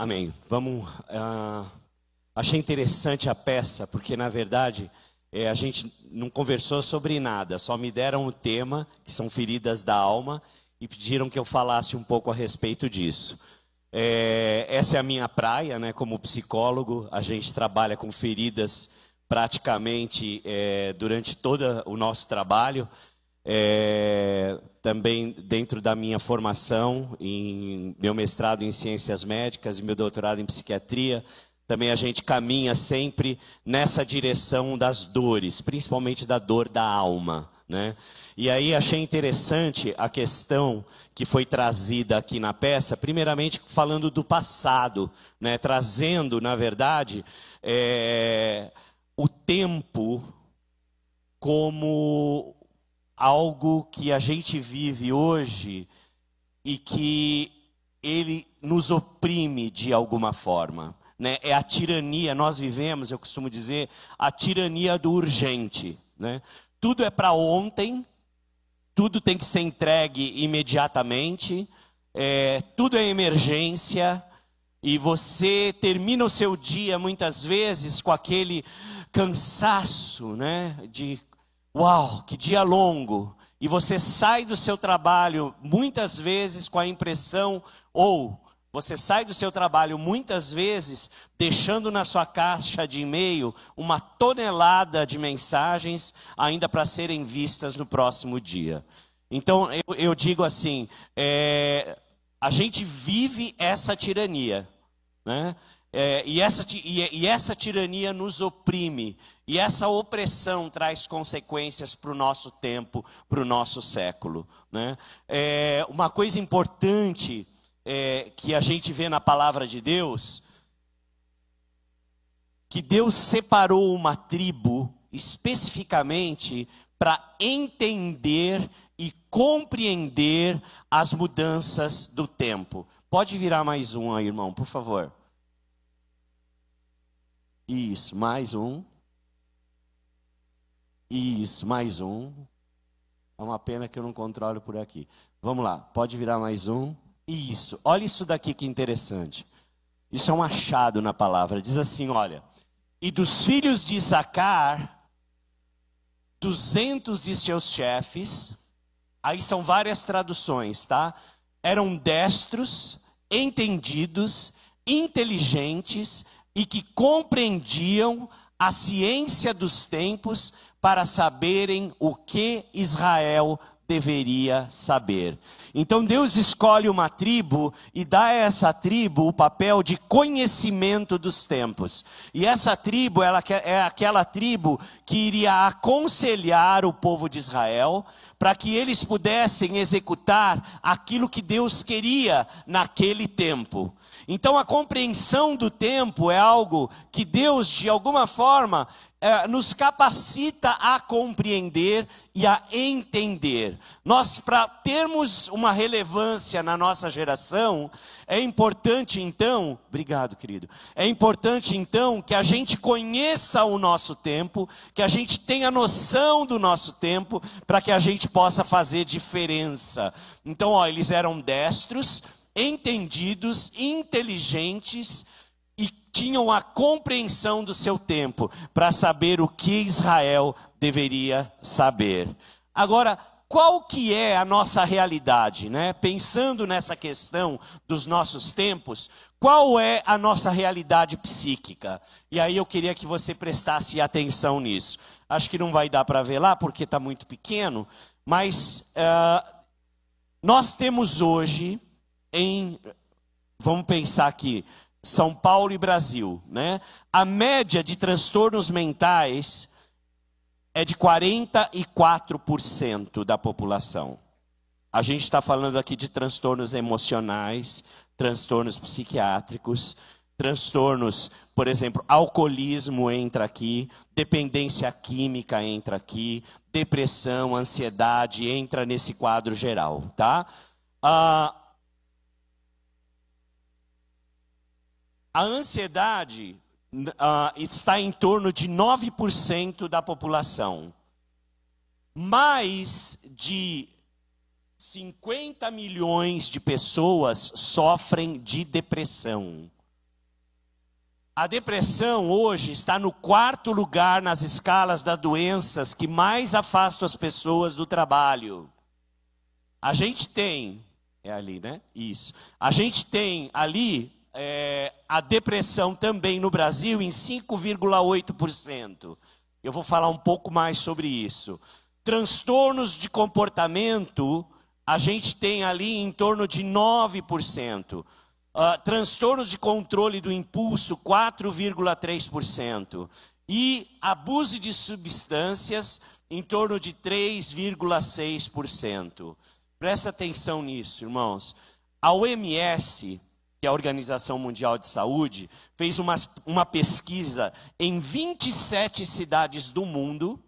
Amém. Vamos. Uh, achei interessante a peça, porque na verdade é, a gente não conversou sobre nada, só me deram o tema, que são feridas da alma, e pediram que eu falasse um pouco a respeito disso. É, essa é a minha praia, né? Como psicólogo, a gente trabalha com feridas praticamente é, durante todo o nosso trabalho. É, também dentro da minha formação, em meu mestrado em ciências médicas e meu doutorado em psiquiatria, também a gente caminha sempre nessa direção das dores, principalmente da dor da alma, né? E aí achei interessante a questão que foi trazida aqui na peça, primeiramente falando do passado, né? Trazendo, na verdade, é, o tempo como algo que a gente vive hoje e que ele nos oprime de alguma forma né? é a tirania, nós vivemos, eu costumo dizer, a tirania do urgente. Né? Tudo é para ontem, tudo tem que ser entregue imediatamente, é, tudo é emergência, e você termina o seu dia muitas vezes com aquele cansaço, né? De uau, que dia longo. E você sai do seu trabalho muitas vezes com a impressão ou você sai do seu trabalho muitas vezes deixando na sua caixa de e-mail uma tonelada de mensagens ainda para serem vistas no próximo dia. Então eu, eu digo assim: é, a gente vive essa tirania, né? É, e, essa, e, e essa tirania nos oprime, e essa opressão traz consequências para o nosso tempo, para o nosso século. Né? É, uma coisa importante é, que a gente vê na palavra de Deus, que Deus separou uma tribo especificamente para entender e compreender as mudanças do tempo. Pode virar mais um aí, irmão, por favor. Isso, mais um. Isso, mais um. É uma pena que eu não controlo por aqui. Vamos lá, pode virar mais um. Isso, olha isso daqui que interessante. Isso é um achado na palavra. Diz assim: olha, e dos filhos de Issacar, duzentos de seus chefes, aí são várias traduções, tá? Eram destros, entendidos, inteligentes e que compreendiam a ciência dos tempos para saberem o que Israel deveria saber. Então Deus escolhe uma tribo e dá a essa tribo o papel de conhecimento dos tempos. E essa tribo ela é aquela tribo que iria aconselhar o povo de Israel para que eles pudessem executar aquilo que Deus queria naquele tempo. Então a compreensão do tempo é algo que Deus, de alguma forma, é, nos capacita a compreender e a entender. Nós, para termos uma relevância na nossa geração, é importante então, obrigado querido, é importante então que a gente conheça o nosso tempo, que a gente tenha noção do nosso tempo, para que a gente possa fazer diferença. Então, ó, eles eram destros, entendidos, inteligentes, tinham a compreensão do seu tempo para saber o que Israel deveria saber. Agora, qual que é a nossa realidade, né? Pensando nessa questão dos nossos tempos, qual é a nossa realidade psíquica? E aí eu queria que você prestasse atenção nisso. Acho que não vai dar para ver lá porque está muito pequeno, mas uh, nós temos hoje em, vamos pensar aqui, são Paulo e Brasil, né? A média de transtornos mentais é de 44% da população. A gente está falando aqui de transtornos emocionais, transtornos psiquiátricos, transtornos, por exemplo, alcoolismo entra aqui, dependência química entra aqui, depressão, ansiedade entra nesse quadro geral, tá? Ah, A ansiedade uh, está em torno de 9% da população. Mais de 50 milhões de pessoas sofrem de depressão. a depressão hoje está no quarto lugar nas escalas das doenças que mais afastam as pessoas do trabalho. A gente tem, é ali, né? Isso. A gente tem ali é, a depressão também no Brasil em 5,8%. Eu vou falar um pouco mais sobre isso. Transtornos de comportamento, a gente tem ali em torno de 9%. Uh, ah, transtornos de controle do impulso, 4,3%. E abuso de substâncias, em torno de 3,6%. Presta atenção nisso, irmãos. A OMS, que a Organização Mundial de Saúde, fez uma, uma pesquisa em 27 cidades do mundo,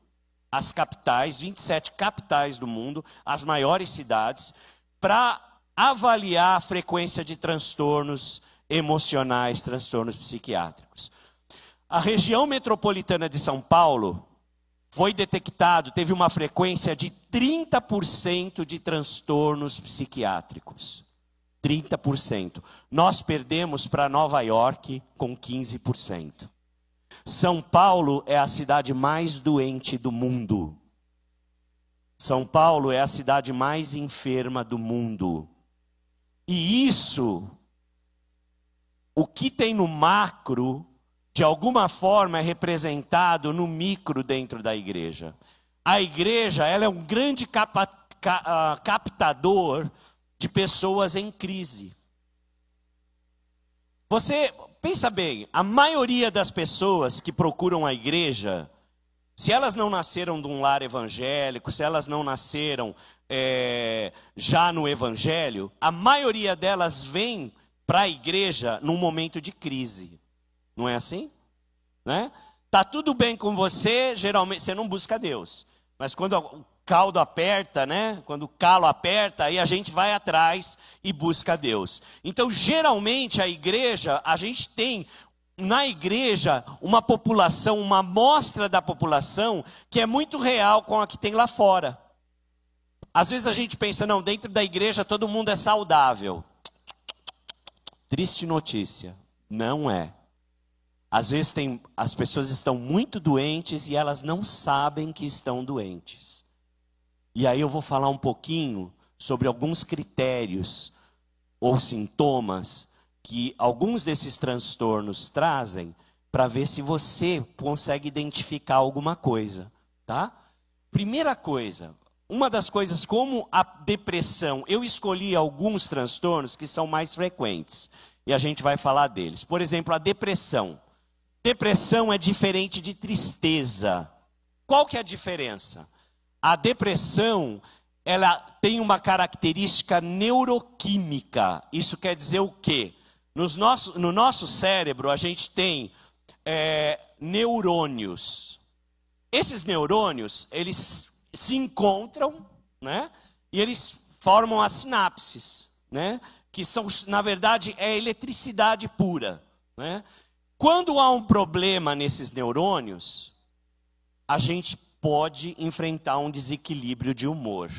as capitais, 27 capitais do mundo, as maiores cidades, para avaliar a frequência de transtornos emocionais, transtornos psiquiátricos. A região metropolitana de São Paulo foi detectado, teve uma frequência de 30% de transtornos psiquiátricos. 30%. Nós perdemos para Nova York com 15%. São Paulo é a cidade mais doente do mundo. São Paulo é a cidade mais enferma do mundo. E isso, o que tem no macro, de alguma forma é representado no micro dentro da igreja. A igreja ela é um grande capa, ca, uh, captador de pessoas em crise. Você pensa bem, a maioria das pessoas que procuram a igreja, se elas não nasceram de um lar evangélico, se elas não nasceram é, já no evangelho, a maioria delas vem para a igreja num momento de crise. Não é assim? Né? Tá tudo bem com você, geralmente você não busca Deus. Mas quando caldo aperta, né? Quando o calo aperta, aí a gente vai atrás e busca Deus. Então, geralmente a igreja, a gente tem na igreja uma população, uma amostra da população que é muito real com a que tem lá fora. Às vezes a gente pensa, não, dentro da igreja todo mundo é saudável. Triste notícia, não é. Às vezes tem, as pessoas estão muito doentes e elas não sabem que estão doentes. E aí eu vou falar um pouquinho sobre alguns critérios ou sintomas que alguns desses transtornos trazem para ver se você consegue identificar alguma coisa, tá? Primeira coisa, uma das coisas como a depressão, eu escolhi alguns transtornos que são mais frequentes e a gente vai falar deles. Por exemplo, a depressão. Depressão é diferente de tristeza. Qual que é a diferença? A depressão, ela tem uma característica neuroquímica. Isso quer dizer o quê? Nos nosso, no nosso cérebro, a gente tem é, neurônios. Esses neurônios, eles se encontram, né? E eles formam as sinapses, né? Que são, na verdade, é eletricidade pura, né? Quando há um problema nesses neurônios, a gente pode enfrentar um desequilíbrio de humor.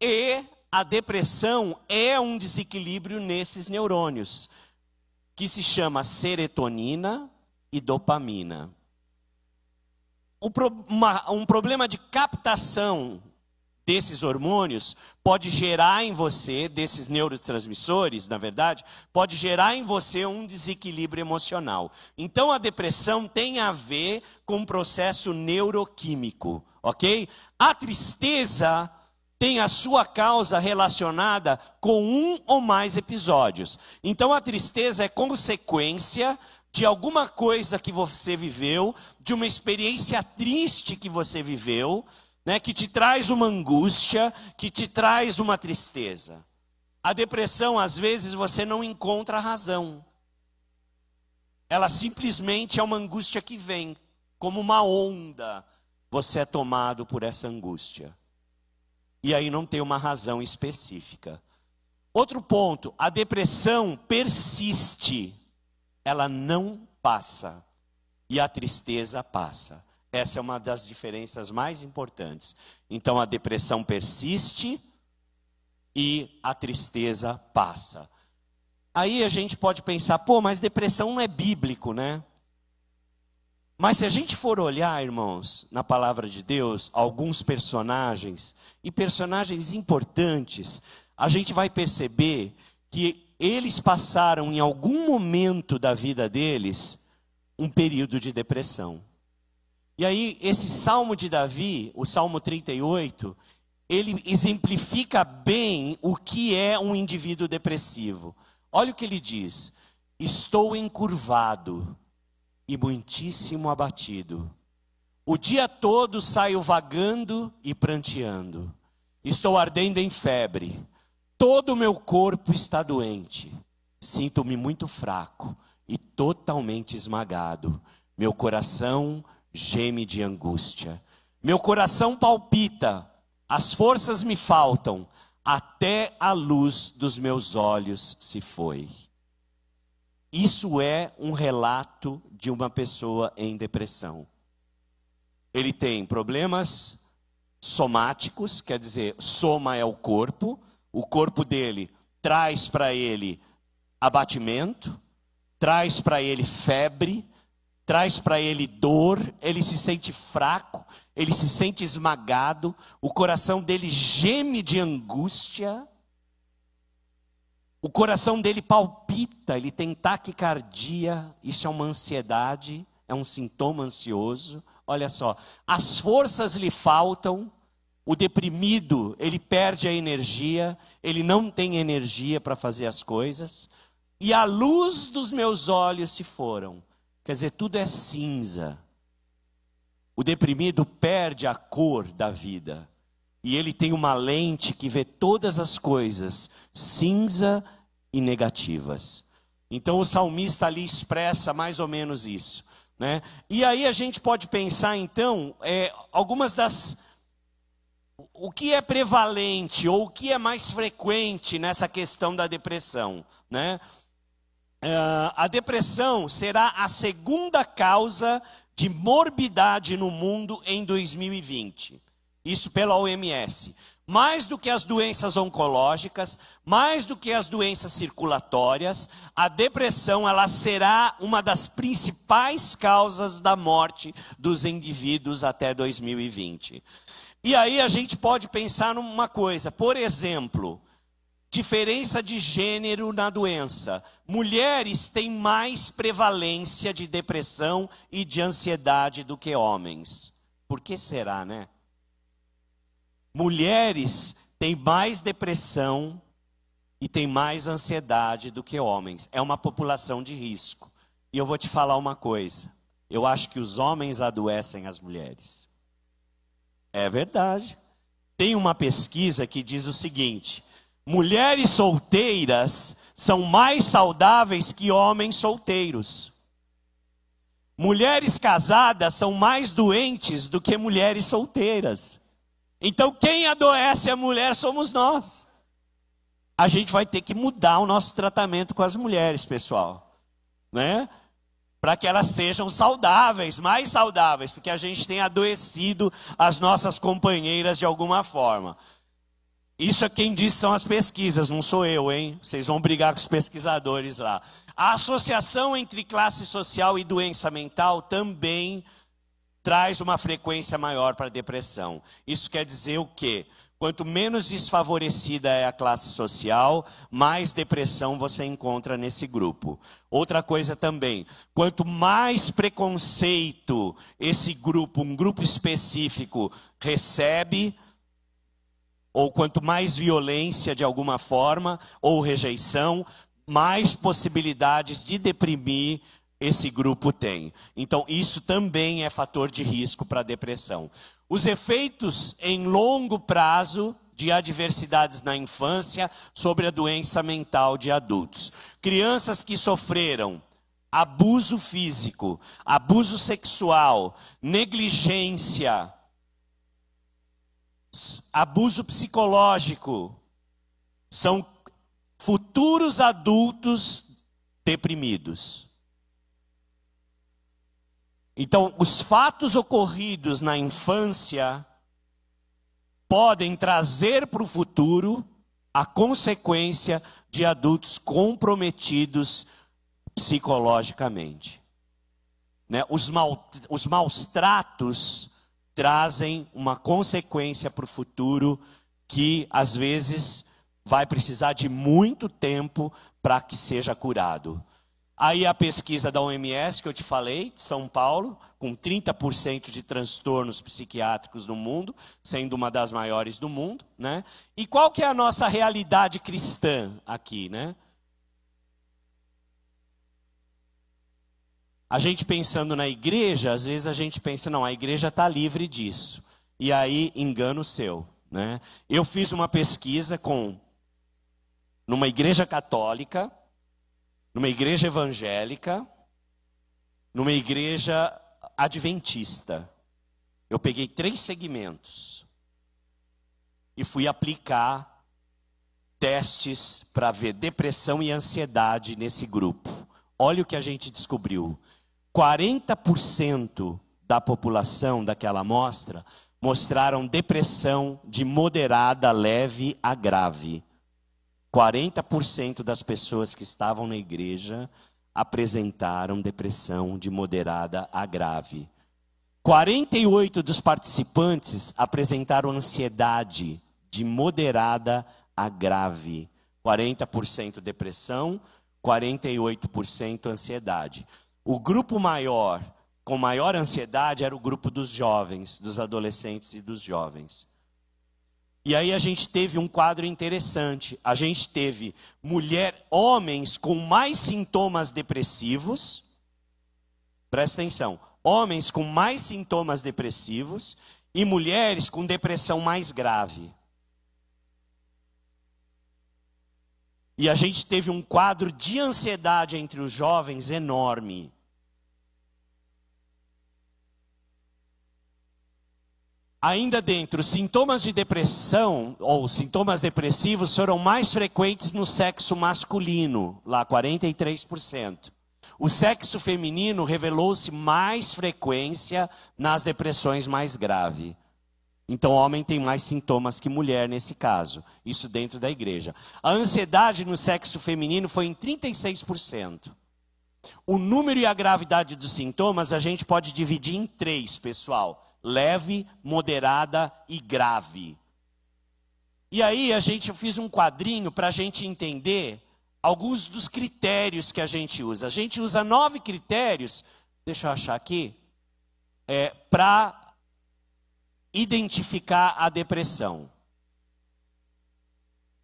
E a depressão é um desequilíbrio nesses neurônios, que se chama serotonina e dopamina. Um problema de captação desses hormônios pode gerar em você, desses neurotransmissores, na verdade, pode gerar em você um desequilíbrio emocional. Então a depressão tem a ver com um processo neuroquímico, ok? A tristeza tem a sua causa relacionada com um ou mais episódios. Então a tristeza é consequência de alguma coisa que você viveu, de uma experiência triste que você viveu né, que te traz uma angústia, que te traz uma tristeza. A depressão, às vezes, você não encontra razão. Ela simplesmente é uma angústia que vem, como uma onda. Você é tomado por essa angústia. E aí não tem uma razão específica. Outro ponto, a depressão persiste. Ela não passa. E a tristeza passa. Essa é uma das diferenças mais importantes. Então a depressão persiste e a tristeza passa. Aí a gente pode pensar, pô, mas depressão não é bíblico, né? Mas se a gente for olhar, irmãos, na palavra de Deus, alguns personagens, e personagens importantes, a gente vai perceber que eles passaram em algum momento da vida deles um período de depressão. E aí, esse salmo de Davi, o salmo 38, ele exemplifica bem o que é um indivíduo depressivo. Olha o que ele diz: Estou encurvado e muitíssimo abatido. O dia todo saio vagando e pranteando. Estou ardendo em febre. Todo o meu corpo está doente. Sinto-me muito fraco e totalmente esmagado. Meu coração geme de angústia. Meu coração palpita. As forças me faltam. Até a luz dos meus olhos se foi. Isso é um relato de uma pessoa em depressão. Ele tem problemas somáticos, quer dizer, soma é o corpo, o corpo dele traz para ele abatimento, traz para ele febre, traz para ele dor, ele se sente fraco, ele se sente esmagado, o coração dele geme de angústia. O coração dele palpita, ele tem taquicardia, isso é uma ansiedade, é um sintoma ansioso. Olha só, as forças lhe faltam, o deprimido, ele perde a energia, ele não tem energia para fazer as coisas, e a luz dos meus olhos se foram. Quer dizer, tudo é cinza. O deprimido perde a cor da vida. E ele tem uma lente que vê todas as coisas cinza e negativas. Então o salmista ali expressa mais ou menos isso. Né? E aí a gente pode pensar então é, algumas das. O que é prevalente ou o que é mais frequente nessa questão da depressão? Né? Uh, a depressão será a segunda causa de morbidade no mundo em 2020. Isso pela OMS. Mais do que as doenças oncológicas, mais do que as doenças circulatórias, a depressão ela será uma das principais causas da morte dos indivíduos até 2020. E aí a gente pode pensar numa coisa, por exemplo, diferença de gênero na doença. Mulheres têm mais prevalência de depressão e de ansiedade do que homens. Por que será, né? Mulheres têm mais depressão e têm mais ansiedade do que homens. É uma população de risco. E eu vou te falar uma coisa. Eu acho que os homens adoecem as mulheres. É verdade. Tem uma pesquisa que diz o seguinte: mulheres solteiras são mais saudáveis que homens solteiros. Mulheres casadas são mais doentes do que mulheres solteiras. Então, quem adoece a mulher somos nós. A gente vai ter que mudar o nosso tratamento com as mulheres, pessoal, né? Para que elas sejam saudáveis, mais saudáveis, porque a gente tem adoecido as nossas companheiras de alguma forma. Isso é quem diz são as pesquisas, não sou eu, hein? Vocês vão brigar com os pesquisadores lá. A associação entre classe social e doença mental também traz uma frequência maior para a depressão. Isso quer dizer o quê? Quanto menos desfavorecida é a classe social, mais depressão você encontra nesse grupo. Outra coisa também, quanto mais preconceito esse grupo, um grupo específico, recebe, ou quanto mais violência de alguma forma, ou rejeição, mais possibilidades de deprimir esse grupo tem. Então, isso também é fator de risco para a depressão. Os efeitos em longo prazo de adversidades na infância sobre a doença mental de adultos. Crianças que sofreram abuso físico, abuso sexual, negligência, abuso psicológico, são futuros adultos deprimidos. Então, os fatos ocorridos na infância podem trazer para o futuro a consequência de adultos comprometidos psicologicamente. Né? Os, mal, os maus tratos trazem uma consequência para o futuro que às vezes vai precisar de muito tempo para que seja curado. Aí a pesquisa da OMS que eu te falei, de São Paulo, com 30% de transtornos psiquiátricos no mundo, sendo uma das maiores do mundo, né? E qual que é a nossa realidade cristã aqui, né? A gente pensando na igreja, às vezes a gente pensa, não, a igreja está livre disso. E aí, engano seu. Né? Eu fiz uma pesquisa com numa igreja católica, numa igreja evangélica, numa igreja adventista. Eu peguei três segmentos e fui aplicar testes para ver depressão e ansiedade nesse grupo. Olha o que a gente descobriu. 40% da população daquela amostra mostraram depressão de moderada, leve a grave. 40% das pessoas que estavam na igreja apresentaram depressão de moderada a grave. 48 dos participantes apresentaram ansiedade de moderada a grave. 40% depressão, 48% ansiedade. O grupo maior, com maior ansiedade, era o grupo dos jovens, dos adolescentes e dos jovens. E aí a gente teve um quadro interessante. A gente teve mulher, homens com mais sintomas depressivos. Presta atenção. Homens com mais sintomas depressivos e mulheres com depressão mais grave. E a gente teve um quadro de ansiedade entre os jovens enorme. Ainda dentro, sintomas de depressão ou sintomas depressivos foram mais frequentes no sexo masculino, lá 43%. O sexo feminino revelou-se mais frequência nas depressões mais graves. Então, homem tem mais sintomas que mulher nesse caso. Isso dentro da igreja. A ansiedade no sexo feminino foi em 36%. O número e a gravidade dos sintomas a gente pode dividir em três, pessoal leve, moderada e grave. E aí a gente eu fiz um quadrinho para a gente entender alguns dos critérios que a gente usa. A gente usa nove critérios, deixa eu achar aqui, é, para identificar a depressão.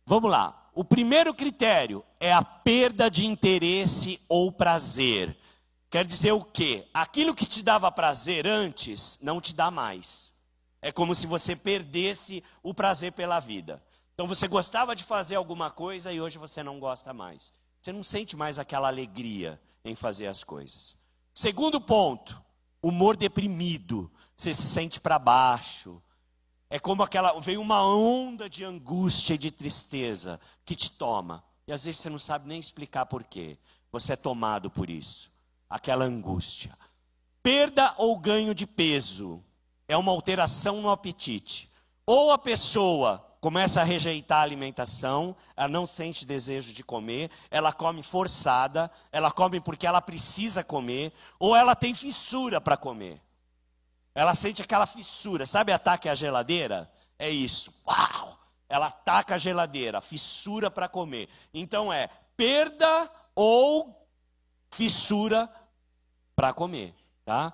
Vamos lá. O primeiro critério é a perda de interesse ou prazer. Quer dizer o quê? Aquilo que te dava prazer antes não te dá mais. É como se você perdesse o prazer pela vida. Então você gostava de fazer alguma coisa e hoje você não gosta mais. Você não sente mais aquela alegria em fazer as coisas. Segundo ponto, humor deprimido. Você se sente para baixo. É como aquela veio uma onda de angústia e de tristeza que te toma. E às vezes você não sabe nem explicar por quê. Você é tomado por isso aquela angústia. Perda ou ganho de peso é uma alteração no apetite. Ou a pessoa começa a rejeitar a alimentação, ela não sente desejo de comer, ela come forçada, ela come porque ela precisa comer, ou ela tem fissura para comer. Ela sente aquela fissura, sabe ataque à geladeira? É isso. Uau! Ela ataca a geladeira, fissura para comer. Então é perda ou fissura para comer, tá?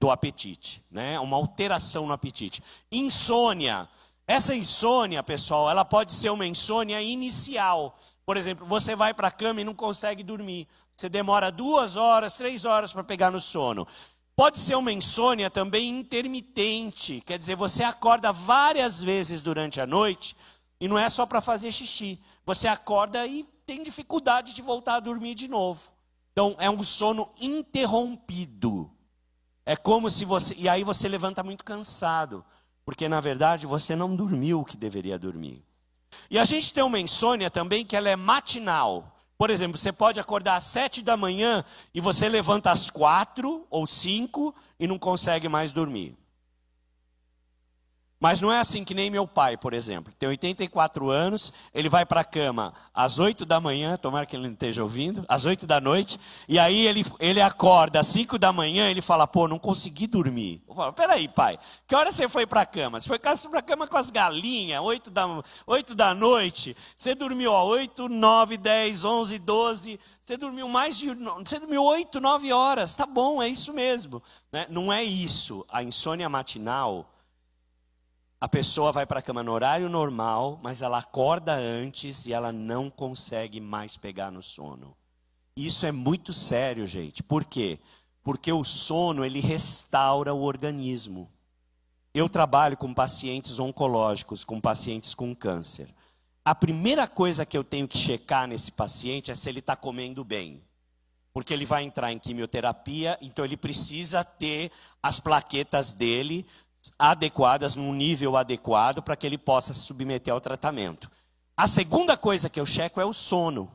Do apetite, né? Uma alteração no apetite. Insônia. Essa insônia, pessoal, ela pode ser uma insônia inicial. Por exemplo, você vai para a cama e não consegue dormir. Você demora duas horas, três horas para pegar no sono. Pode ser uma insônia também intermitente, quer dizer, você acorda várias vezes durante a noite e não é só para fazer xixi. Você acorda e tem dificuldade de voltar a dormir de novo. Então é um sono interrompido. É como se você. E aí você levanta muito cansado. Porque na verdade você não dormiu o que deveria dormir. E a gente tem uma insônia também que ela é matinal. Por exemplo, você pode acordar às sete da manhã e você levanta às quatro ou cinco e não consegue mais dormir. Mas não é assim que nem meu pai, por exemplo. Tem 84 anos, ele vai para a cama às 8 da manhã, tomara que ele não esteja ouvindo, às 8 da noite, e aí ele, ele acorda às 5 da manhã, ele fala, pô, não consegui dormir. Eu falo, peraí, pai, que hora você foi para a cama? Você foi para a cama com as galinhas, 8 da, 8 da noite, você dormiu ó, 8, 9, 10, 11, 12, você dormiu mais de. Você dormiu 8, 9 horas, tá bom, é isso mesmo. Né? Não é isso. A insônia matinal a pessoa vai para a cama no horário normal, mas ela acorda antes e ela não consegue mais pegar no sono. Isso é muito sério, gente. Por quê? Porque o sono ele restaura o organismo. Eu trabalho com pacientes oncológicos, com pacientes com câncer. A primeira coisa que eu tenho que checar nesse paciente é se ele está comendo bem. Porque ele vai entrar em quimioterapia, então ele precisa ter as plaquetas dele adequadas, num nível adequado, para que ele possa se submeter ao tratamento. A segunda coisa que eu checo é o sono.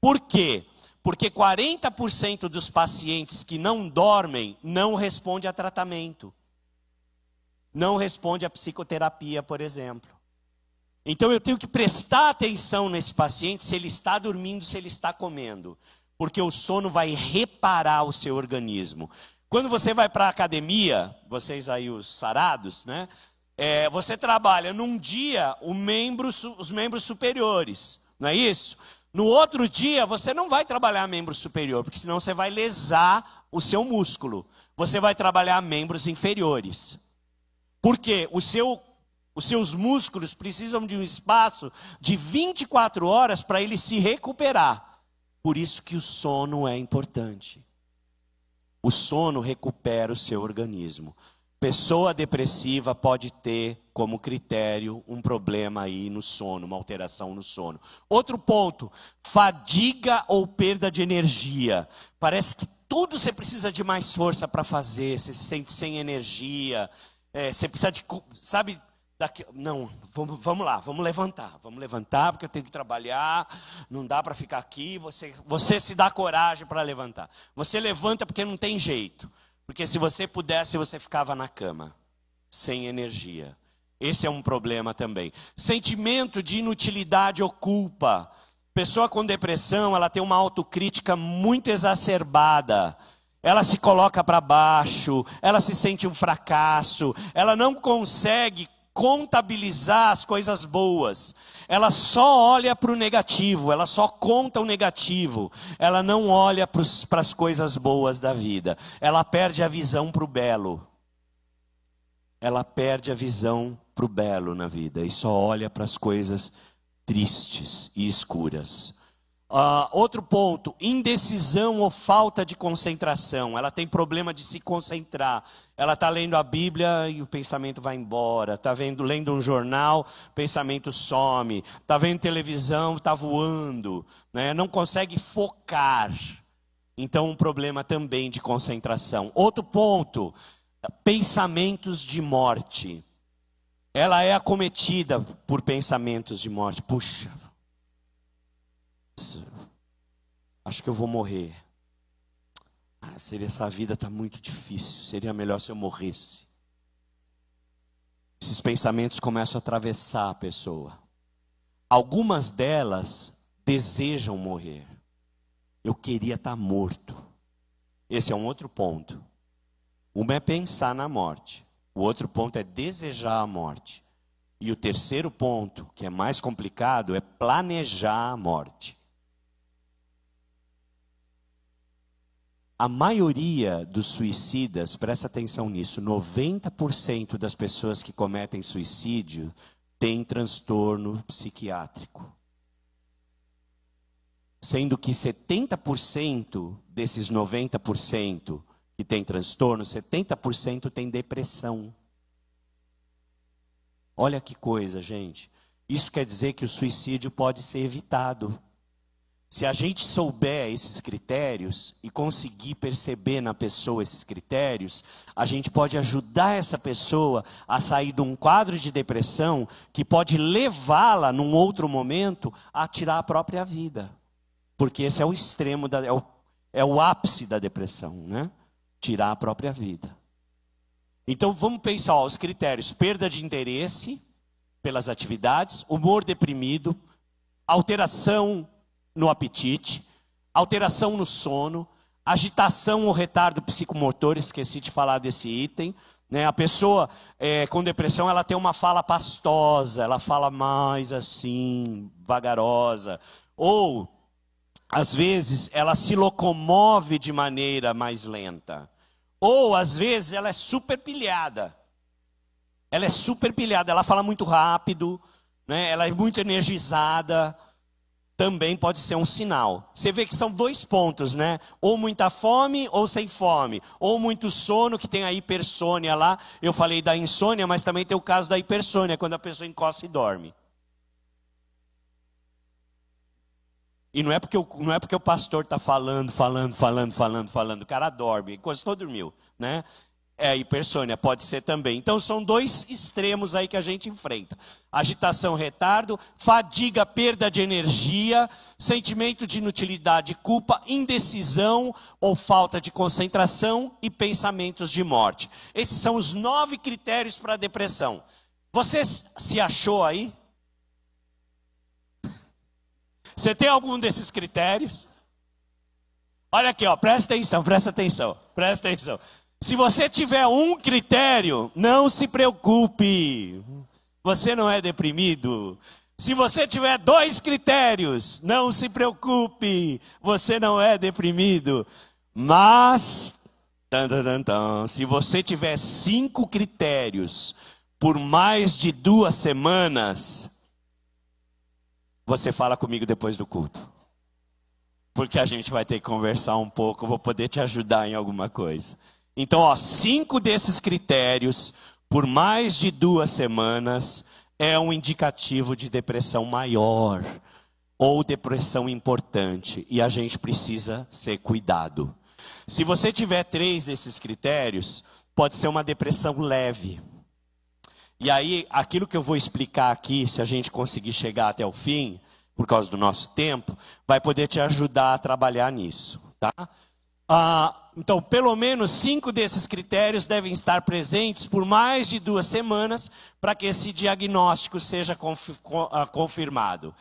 Por quê? Porque 40% dos pacientes que não dormem não respondem a tratamento. Não responde a psicoterapia, por exemplo. Então eu tenho que prestar atenção nesse paciente se ele está dormindo, se ele está comendo, porque o sono vai reparar o seu organismo. Quando você vai para a academia, vocês aí os sarados, né? É, você trabalha num dia membro, os membros superiores, não é isso? No outro dia você não vai trabalhar membro superior, porque senão você vai lesar o seu músculo. Você vai trabalhar membros inferiores. Porque o seu, os seus músculos precisam de um espaço de 24 horas para ele se recuperar. Por isso que o sono é importante. O sono recupera o seu organismo. Pessoa depressiva pode ter como critério um problema aí no sono, uma alteração no sono. Outro ponto, fadiga ou perda de energia. Parece que tudo você precisa de mais força para fazer, você se sente sem energia, é, você precisa de, sabe, Daqui, não, vamos, vamos lá, vamos levantar, vamos levantar, porque eu tenho que trabalhar, não dá para ficar aqui, você, você se dá coragem para levantar. Você levanta porque não tem jeito. Porque se você pudesse, você ficava na cama, sem energia. Esse é um problema também. Sentimento de inutilidade ou culpa. Pessoa com depressão, ela tem uma autocrítica muito exacerbada. Ela se coloca para baixo, ela se sente um fracasso, ela não consegue contabilizar as coisas boas. Ela só olha para o negativo, ela só conta o negativo. Ela não olha para as coisas boas da vida. Ela perde a visão para o belo. Ela perde a visão para o belo na vida e só olha para as coisas tristes e escuras. Uh, outro ponto, indecisão ou falta de concentração. Ela tem problema de se concentrar. Ela está lendo a Bíblia e o pensamento vai embora. Está vendo, lendo um jornal, pensamento some. Está vendo televisão, está voando. Né? Não consegue focar. Então, um problema também de concentração. Outro ponto, pensamentos de morte. Ela é acometida por pensamentos de morte. Puxa, acho que eu vou morrer. Ah, seria essa vida está muito difícil. Seria melhor se eu morresse. Esses pensamentos começam a atravessar a pessoa. Algumas delas desejam morrer. Eu queria estar tá morto. Esse é um outro ponto. Uma é pensar na morte. O outro ponto é desejar a morte. E o terceiro ponto, que é mais complicado, é planejar a morte. A maioria dos suicidas, presta atenção nisso, 90% das pessoas que cometem suicídio têm transtorno psiquiátrico. Sendo que 70% desses 90% que têm transtorno, 70% têm depressão. Olha que coisa, gente. Isso quer dizer que o suicídio pode ser evitado. Se a gente souber esses critérios e conseguir perceber na pessoa esses critérios, a gente pode ajudar essa pessoa a sair de um quadro de depressão que pode levá-la, num outro momento, a tirar a própria vida. Porque esse é o extremo, da, é, o, é o ápice da depressão, né? Tirar a própria vida. Então vamos pensar ó, os critérios: perda de interesse pelas atividades, humor deprimido, alteração no apetite, alteração no sono, agitação ou retardo psicomotor, esqueci de falar desse item. Né? A pessoa é, com depressão ela tem uma fala pastosa, ela fala mais assim, vagarosa. Ou, às vezes, ela se locomove de maneira mais lenta. Ou, às vezes, ela é super pilhada. Ela é super pilhada, ela fala muito rápido, né? ela é muito energizada também pode ser um sinal. Você vê que são dois pontos, né? Ou muita fome ou sem fome. Ou muito sono, que tem a hipersônia lá. Eu falei da insônia, mas também tem o caso da hipersônia, quando a pessoa encosta e dorme. E não é porque o, não é porque o pastor está falando, falando, falando, falando, falando. O cara dorme, encostou, dormiu, né? É, hipersônia pode ser também. Então são dois extremos aí que a gente enfrenta: agitação, retardo, fadiga, perda de energia, sentimento de inutilidade, culpa, indecisão ou falta de concentração e pensamentos de morte. Esses são os nove critérios para a depressão. Você se achou aí? Você tem algum desses critérios? Olha aqui, ó, presta atenção, presta atenção, presta atenção. Se você tiver um critério, não se preocupe. Você não é deprimido. Se você tiver dois critérios, não se preocupe. Você não é deprimido. Mas, tan, tan, tan, se você tiver cinco critérios por mais de duas semanas, você fala comigo depois do culto. Porque a gente vai ter que conversar um pouco, vou poder te ajudar em alguma coisa. Então, ó, cinco desses critérios, por mais de duas semanas, é um indicativo de depressão maior ou depressão importante. E a gente precisa ser cuidado. Se você tiver três desses critérios, pode ser uma depressão leve. E aí, aquilo que eu vou explicar aqui, se a gente conseguir chegar até o fim, por causa do nosso tempo, vai poder te ajudar a trabalhar nisso, tá? Ah, então, pelo menos cinco desses critérios devem estar presentes por mais de duas semanas para que esse diagnóstico seja ah, confirmado.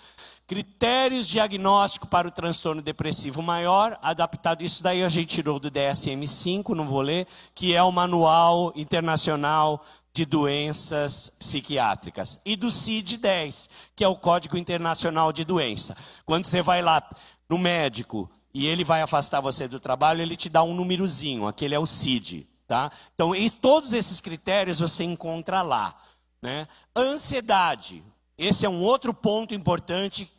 Critérios diagnóstico para o transtorno depressivo maior, adaptado. Isso daí a gente tirou do DSM-5, não vou ler, que é o Manual Internacional de Doenças Psiquiátricas. E do CID-10, que é o Código Internacional de Doença. Quando você vai lá no médico e ele vai afastar você do trabalho, ele te dá um númerozinho, aquele é o CID, tá? Então, e todos esses critérios você encontra lá, né? Ansiedade, esse é um outro ponto importante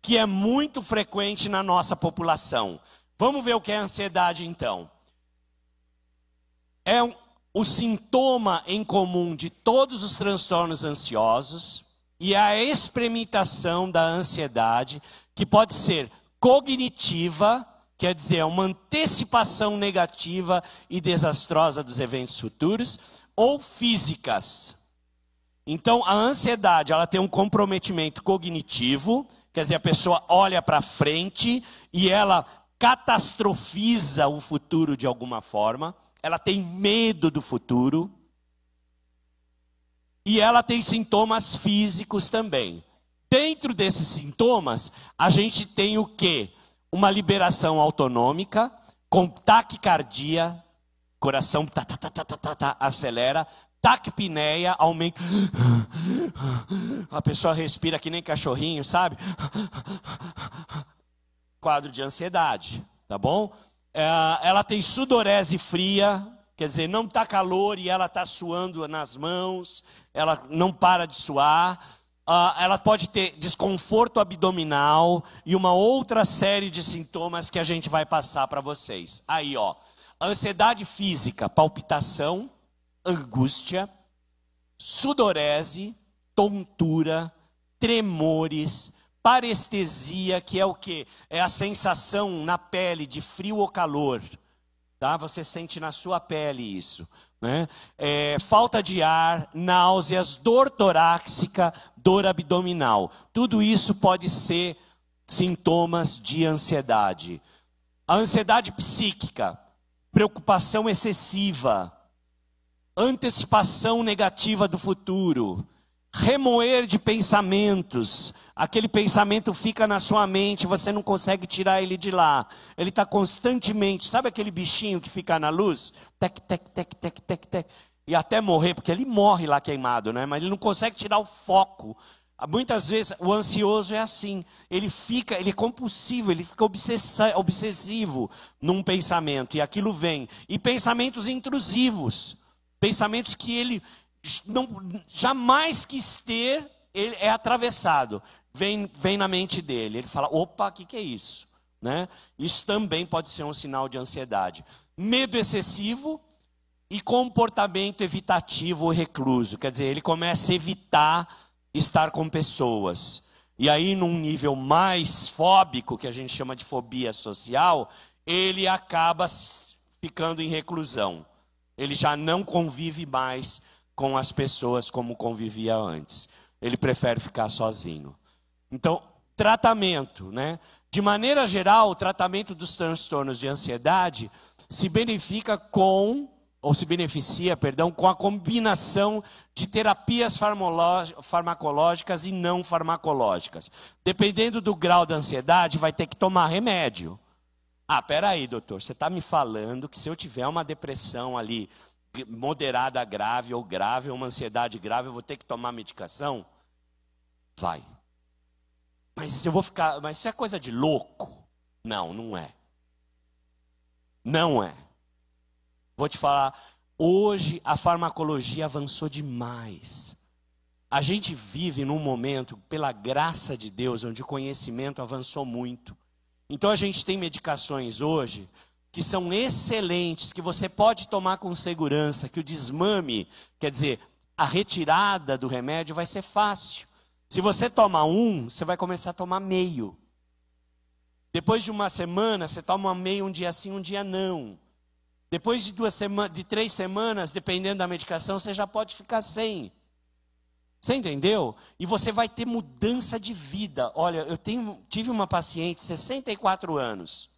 que é muito frequente na nossa população. Vamos ver o que é ansiedade então. É um, o sintoma em comum de todos os transtornos ansiosos e a experimentação da ansiedade, que pode ser cognitiva, quer dizer, é uma antecipação negativa e desastrosa dos eventos futuros, ou físicas. Então, a ansiedade, ela tem um comprometimento cognitivo, quer dizer, a pessoa olha para frente e ela catastrofiza o futuro de alguma forma, ela tem medo do futuro, e ela tem sintomas físicos também. Dentro desses sintomas, a gente tem o que? Uma liberação autonômica, com taquicardia, coração tá, tá, tá, tá, tá, tá, tá, acelera, taquipneia aumenta. A pessoa respira que nem cachorrinho, sabe? Quadro de ansiedade, tá bom? É, ela tem sudorese fria, quer dizer, não está calor e ela está suando nas mãos, ela não para de suar Uh, ela pode ter desconforto abdominal e uma outra série de sintomas que a gente vai passar para vocês. Aí, ó, ansiedade física, palpitação, angústia, sudorese, tontura, tremores, parestesia, que é o que? É a sensação na pele de frio ou calor. Tá? Você sente na sua pele isso. Né? É, falta de ar, náuseas, dor torácica, dor abdominal. Tudo isso pode ser sintomas de ansiedade. A ansiedade psíquica, preocupação excessiva, antecipação negativa do futuro, remoer de pensamentos. Aquele pensamento fica na sua mente, você não consegue tirar ele de lá. Ele está constantemente, sabe aquele bichinho que fica na luz? Tec, tec, tec, tec, tec, tec. E até morrer, porque ele morre lá queimado, né? Mas ele não consegue tirar o foco. Muitas vezes o ansioso é assim, ele fica, ele é compulsivo, ele fica obsessivo num pensamento e aquilo vem. E pensamentos intrusivos, pensamentos que ele não, jamais quis ter, ele é atravessado, vem, vem na mente dele. Ele fala: opa, o que, que é isso? Né? Isso também pode ser um sinal de ansiedade. Medo excessivo e comportamento evitativo ou recluso, quer dizer, ele começa a evitar estar com pessoas. E aí, num nível mais fóbico, que a gente chama de fobia social, ele acaba ficando em reclusão. Ele já não convive mais com as pessoas como convivia antes. Ele prefere ficar sozinho. Então, tratamento, né? De maneira geral, o tratamento dos transtornos de ansiedade se beneficia com ou se beneficia, perdão, com a combinação de terapias farmacológicas e não farmacológicas. Dependendo do grau da ansiedade, vai ter que tomar remédio. Ah, peraí, doutor, você está me falando que se eu tiver uma depressão ali moderada grave ou grave, uma ansiedade grave, eu vou ter que tomar medicação? Vai. Mas eu vou ficar, mas isso é coisa de louco? Não, não é. Não é. Vou te falar, hoje a farmacologia avançou demais. A gente vive num momento, pela graça de Deus, onde o conhecimento avançou muito. Então a gente tem medicações hoje que são excelentes, que você pode tomar com segurança, que o desmame, quer dizer, a retirada do remédio vai ser fácil. Se você toma um, você vai começar a tomar meio. Depois de uma semana, você toma meio um dia sim, um dia não. Depois de duas semanas, de três semanas, dependendo da medicação, você já pode ficar sem. Você entendeu? E você vai ter mudança de vida. Olha, eu tenho, tive uma paciente, 64 anos.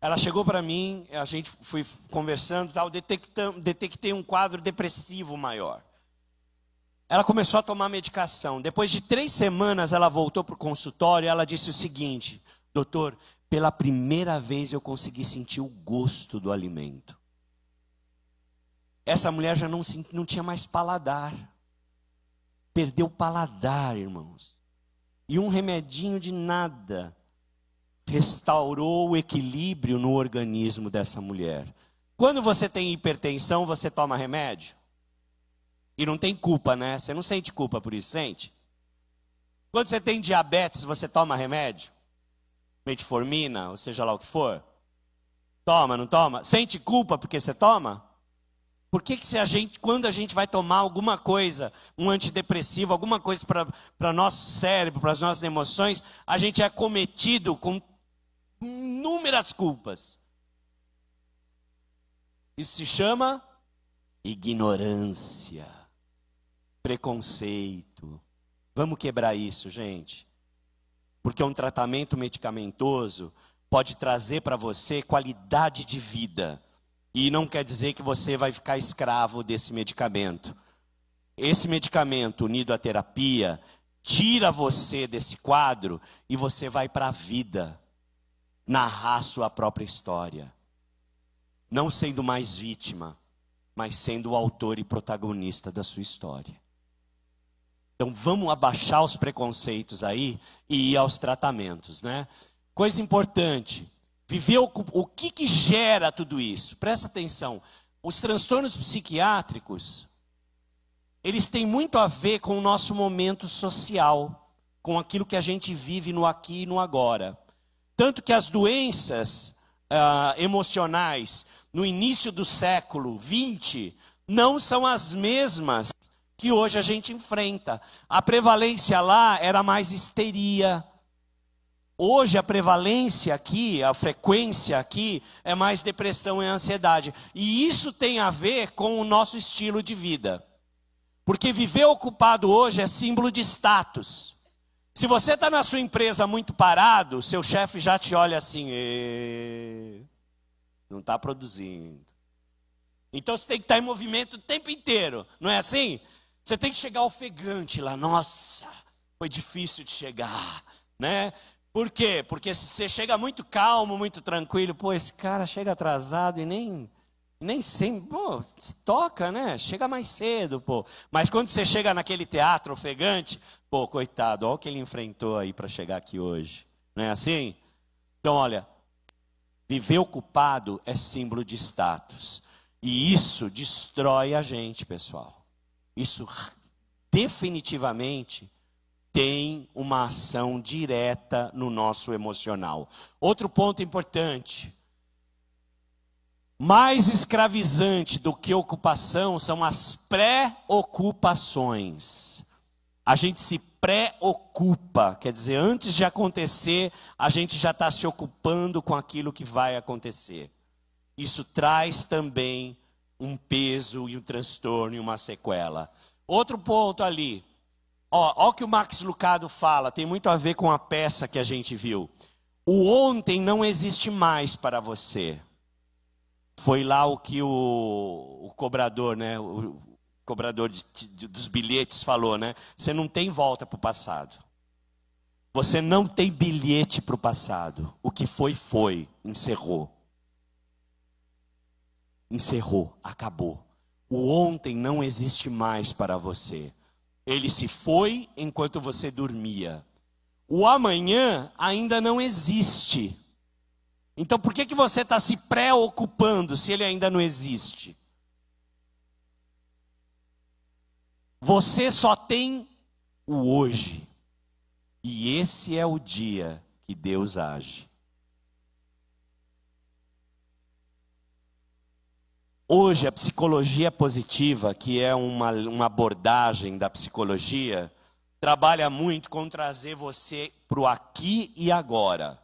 Ela chegou para mim, a gente foi conversando, tal, detectei um quadro depressivo maior. Ela começou a tomar medicação. Depois de três semanas, ela voltou para o consultório e ela disse o seguinte: Doutor, pela primeira vez eu consegui sentir o gosto do alimento. Essa mulher já não, não tinha mais paladar. Perdeu o paladar, irmãos. E um remedinho de nada restaurou o equilíbrio no organismo dessa mulher. Quando você tem hipertensão, você toma remédio? E não tem culpa, né? Você não sente culpa por isso, sente? Quando você tem diabetes, você toma remédio? metformina, ou seja lá o que for? Toma, não toma? Sente culpa porque você toma? Por que, que se a gente, quando a gente vai tomar alguma coisa, um antidepressivo, alguma coisa para nosso cérebro, para as nossas emoções, a gente é cometido com inúmeras culpas? Isso se chama ignorância, preconceito. Vamos quebrar isso, gente. Porque um tratamento medicamentoso pode trazer para você qualidade de vida. E não quer dizer que você vai ficar escravo desse medicamento. Esse medicamento unido à terapia tira você desse quadro e você vai para a vida, narrar sua própria história. Não sendo mais vítima, mas sendo o autor e protagonista da sua história. Então vamos abaixar os preconceitos aí e ir aos tratamentos, né? Coisa importante, viver o, o que, que gera tudo isso? Presta atenção. Os transtornos psiquiátricos, eles têm muito a ver com o nosso momento social, com aquilo que a gente vive no aqui e no agora. Tanto que as doenças ah, emocionais no início do século XX não são as mesmas que hoje a gente enfrenta. A prevalência lá era mais histeria. Hoje a prevalência aqui, a frequência aqui é mais depressão e ansiedade. E isso tem a ver com o nosso estilo de vida. Porque viver ocupado hoje é símbolo de status. Se você está na sua empresa muito parado, seu chefe já te olha assim, não está produzindo. Então você tem que estar em movimento o tempo inteiro, não é assim? Você tem que chegar ofegante lá, nossa, foi difícil de chegar, né? Por quê? Porque se você chega muito calmo, muito tranquilo, pô, esse cara chega atrasado e nem nem sempre, pô, toca, né? Chega mais cedo, pô. Mas quando você chega naquele teatro ofegante, pô, coitado, olha o que ele enfrentou aí para chegar aqui hoje. Não é assim? Então, olha, viver ocupado é símbolo de status. E isso destrói a gente, pessoal. Isso definitivamente tem uma ação direta no nosso emocional. Outro ponto importante. Mais escravizante do que ocupação são as pré-ocupações. A gente se pré-ocupa, quer dizer, antes de acontecer, a gente já está se ocupando com aquilo que vai acontecer. Isso traz também um peso e um transtorno e uma sequela. Outro ponto ali, ó, ó o que o Max Lucado fala, tem muito a ver com a peça que a gente viu. O ontem não existe mais para você. Foi lá o que o, o cobrador, né, o cobrador de, de, dos bilhetes falou, né? Você não tem volta para o passado. Você não tem bilhete para o passado. O que foi, foi. Encerrou. Encerrou. Acabou. O ontem não existe mais para você. Ele se foi enquanto você dormia. O amanhã ainda não existe. Então por que, que você está se preocupando se ele ainda não existe? Você só tem o hoje. E esse é o dia que Deus age. Hoje, a psicologia positiva, que é uma, uma abordagem da psicologia, trabalha muito com trazer você para o aqui e agora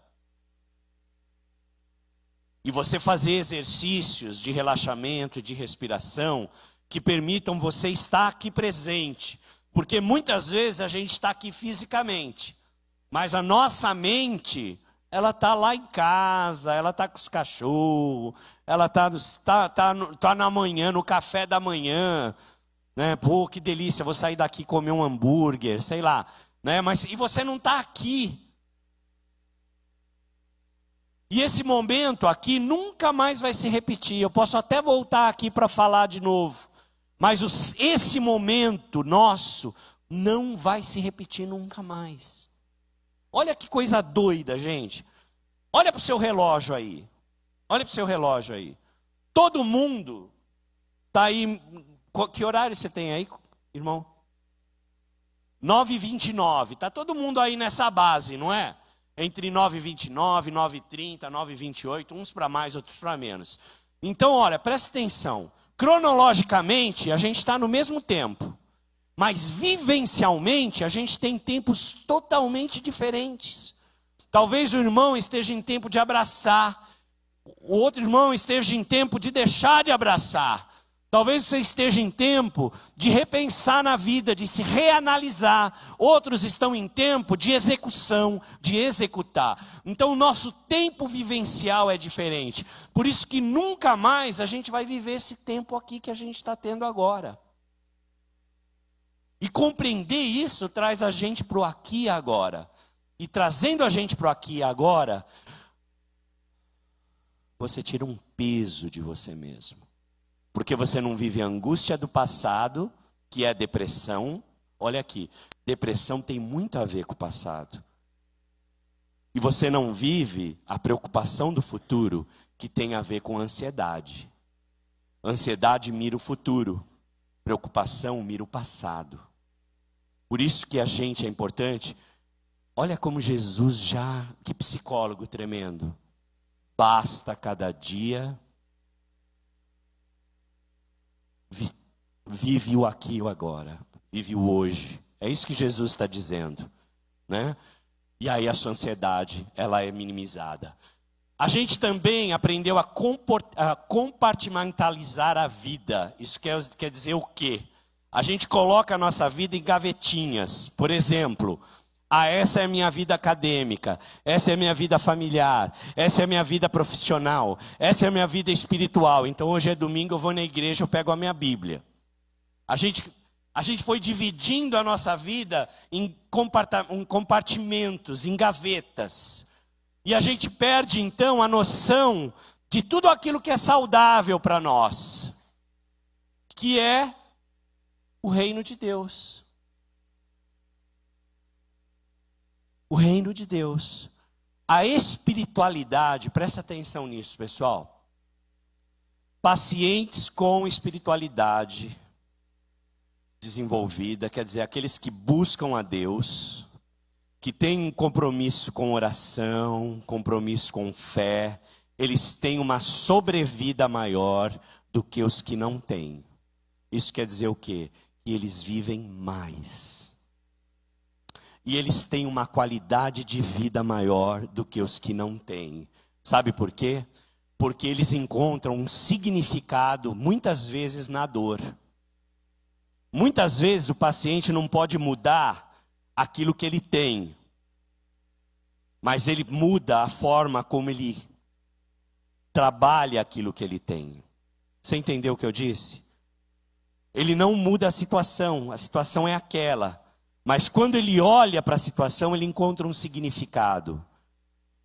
e você fazer exercícios de relaxamento, de respiração, que permitam você estar aqui presente. Porque muitas vezes a gente está aqui fisicamente, mas a nossa mente, ela está lá em casa, ela está com os cachorros, ela está tá, tá, tá na manhã, no café da manhã. Né? Pô, que delícia, vou sair daqui comer um hambúrguer, sei lá. Né? Mas e você não está aqui. E esse momento aqui nunca mais vai se repetir. Eu posso até voltar aqui para falar de novo. Mas os, esse momento nosso não vai se repetir nunca mais. Olha que coisa doida, gente. Olha para o seu relógio aí. Olha para o seu relógio aí. Todo mundo está aí. Que horário você tem aí, irmão? 9h29. Está todo mundo aí nessa base, não é? Entre 9h29, 9h30, 9h28, uns para mais, outros para menos. Então, olha, presta atenção. Cronologicamente, a gente está no mesmo tempo, mas vivencialmente, a gente tem tempos totalmente diferentes. Talvez o irmão esteja em tempo de abraçar, o outro irmão esteja em tempo de deixar de abraçar. Talvez você esteja em tempo de repensar na vida, de se reanalisar. Outros estão em tempo de execução, de executar. Então o nosso tempo vivencial é diferente. Por isso que nunca mais a gente vai viver esse tempo aqui que a gente está tendo agora. E compreender isso traz a gente para o aqui e agora. E trazendo a gente para o aqui e agora, você tira um peso de você mesmo. Porque você não vive a angústia do passado, que é depressão. Olha aqui, depressão tem muito a ver com o passado. E você não vive a preocupação do futuro, que tem a ver com ansiedade. Ansiedade mira o futuro, preocupação mira o passado. Por isso que a gente é importante. Olha como Jesus já, que psicólogo tremendo. Basta cada dia vive o aqui e o agora, vive o hoje. É isso que Jesus está dizendo, né? E aí a sua ansiedade, ela é minimizada. A gente também aprendeu a, a compartimentalizar a vida. Isso quer, quer dizer o quê? A gente coloca a nossa vida em gavetinhas. Por exemplo, Ah, essa é a minha vida acadêmica, essa é a minha vida familiar, essa é a minha vida profissional, essa é a minha vida espiritual. Então hoje é domingo, eu vou na igreja, eu pego a minha Bíblia. A gente, a gente foi dividindo a nossa vida em compartimentos, em gavetas. E a gente perde então a noção de tudo aquilo que é saudável para nós, que é o reino de Deus. o reino de Deus. A espiritualidade, presta atenção nisso, pessoal. Pacientes com espiritualidade desenvolvida, quer dizer, aqueles que buscam a Deus, que têm um compromisso com oração, compromisso com fé, eles têm uma sobrevida maior do que os que não têm. Isso quer dizer o quê? Que eles vivem mais e eles têm uma qualidade de vida maior do que os que não têm. Sabe por quê? Porque eles encontram um significado, muitas vezes, na dor. Muitas vezes o paciente não pode mudar aquilo que ele tem, mas ele muda a forma como ele trabalha aquilo que ele tem. Você entendeu o que eu disse? Ele não muda a situação, a situação é aquela. Mas quando ele olha para a situação, ele encontra um significado.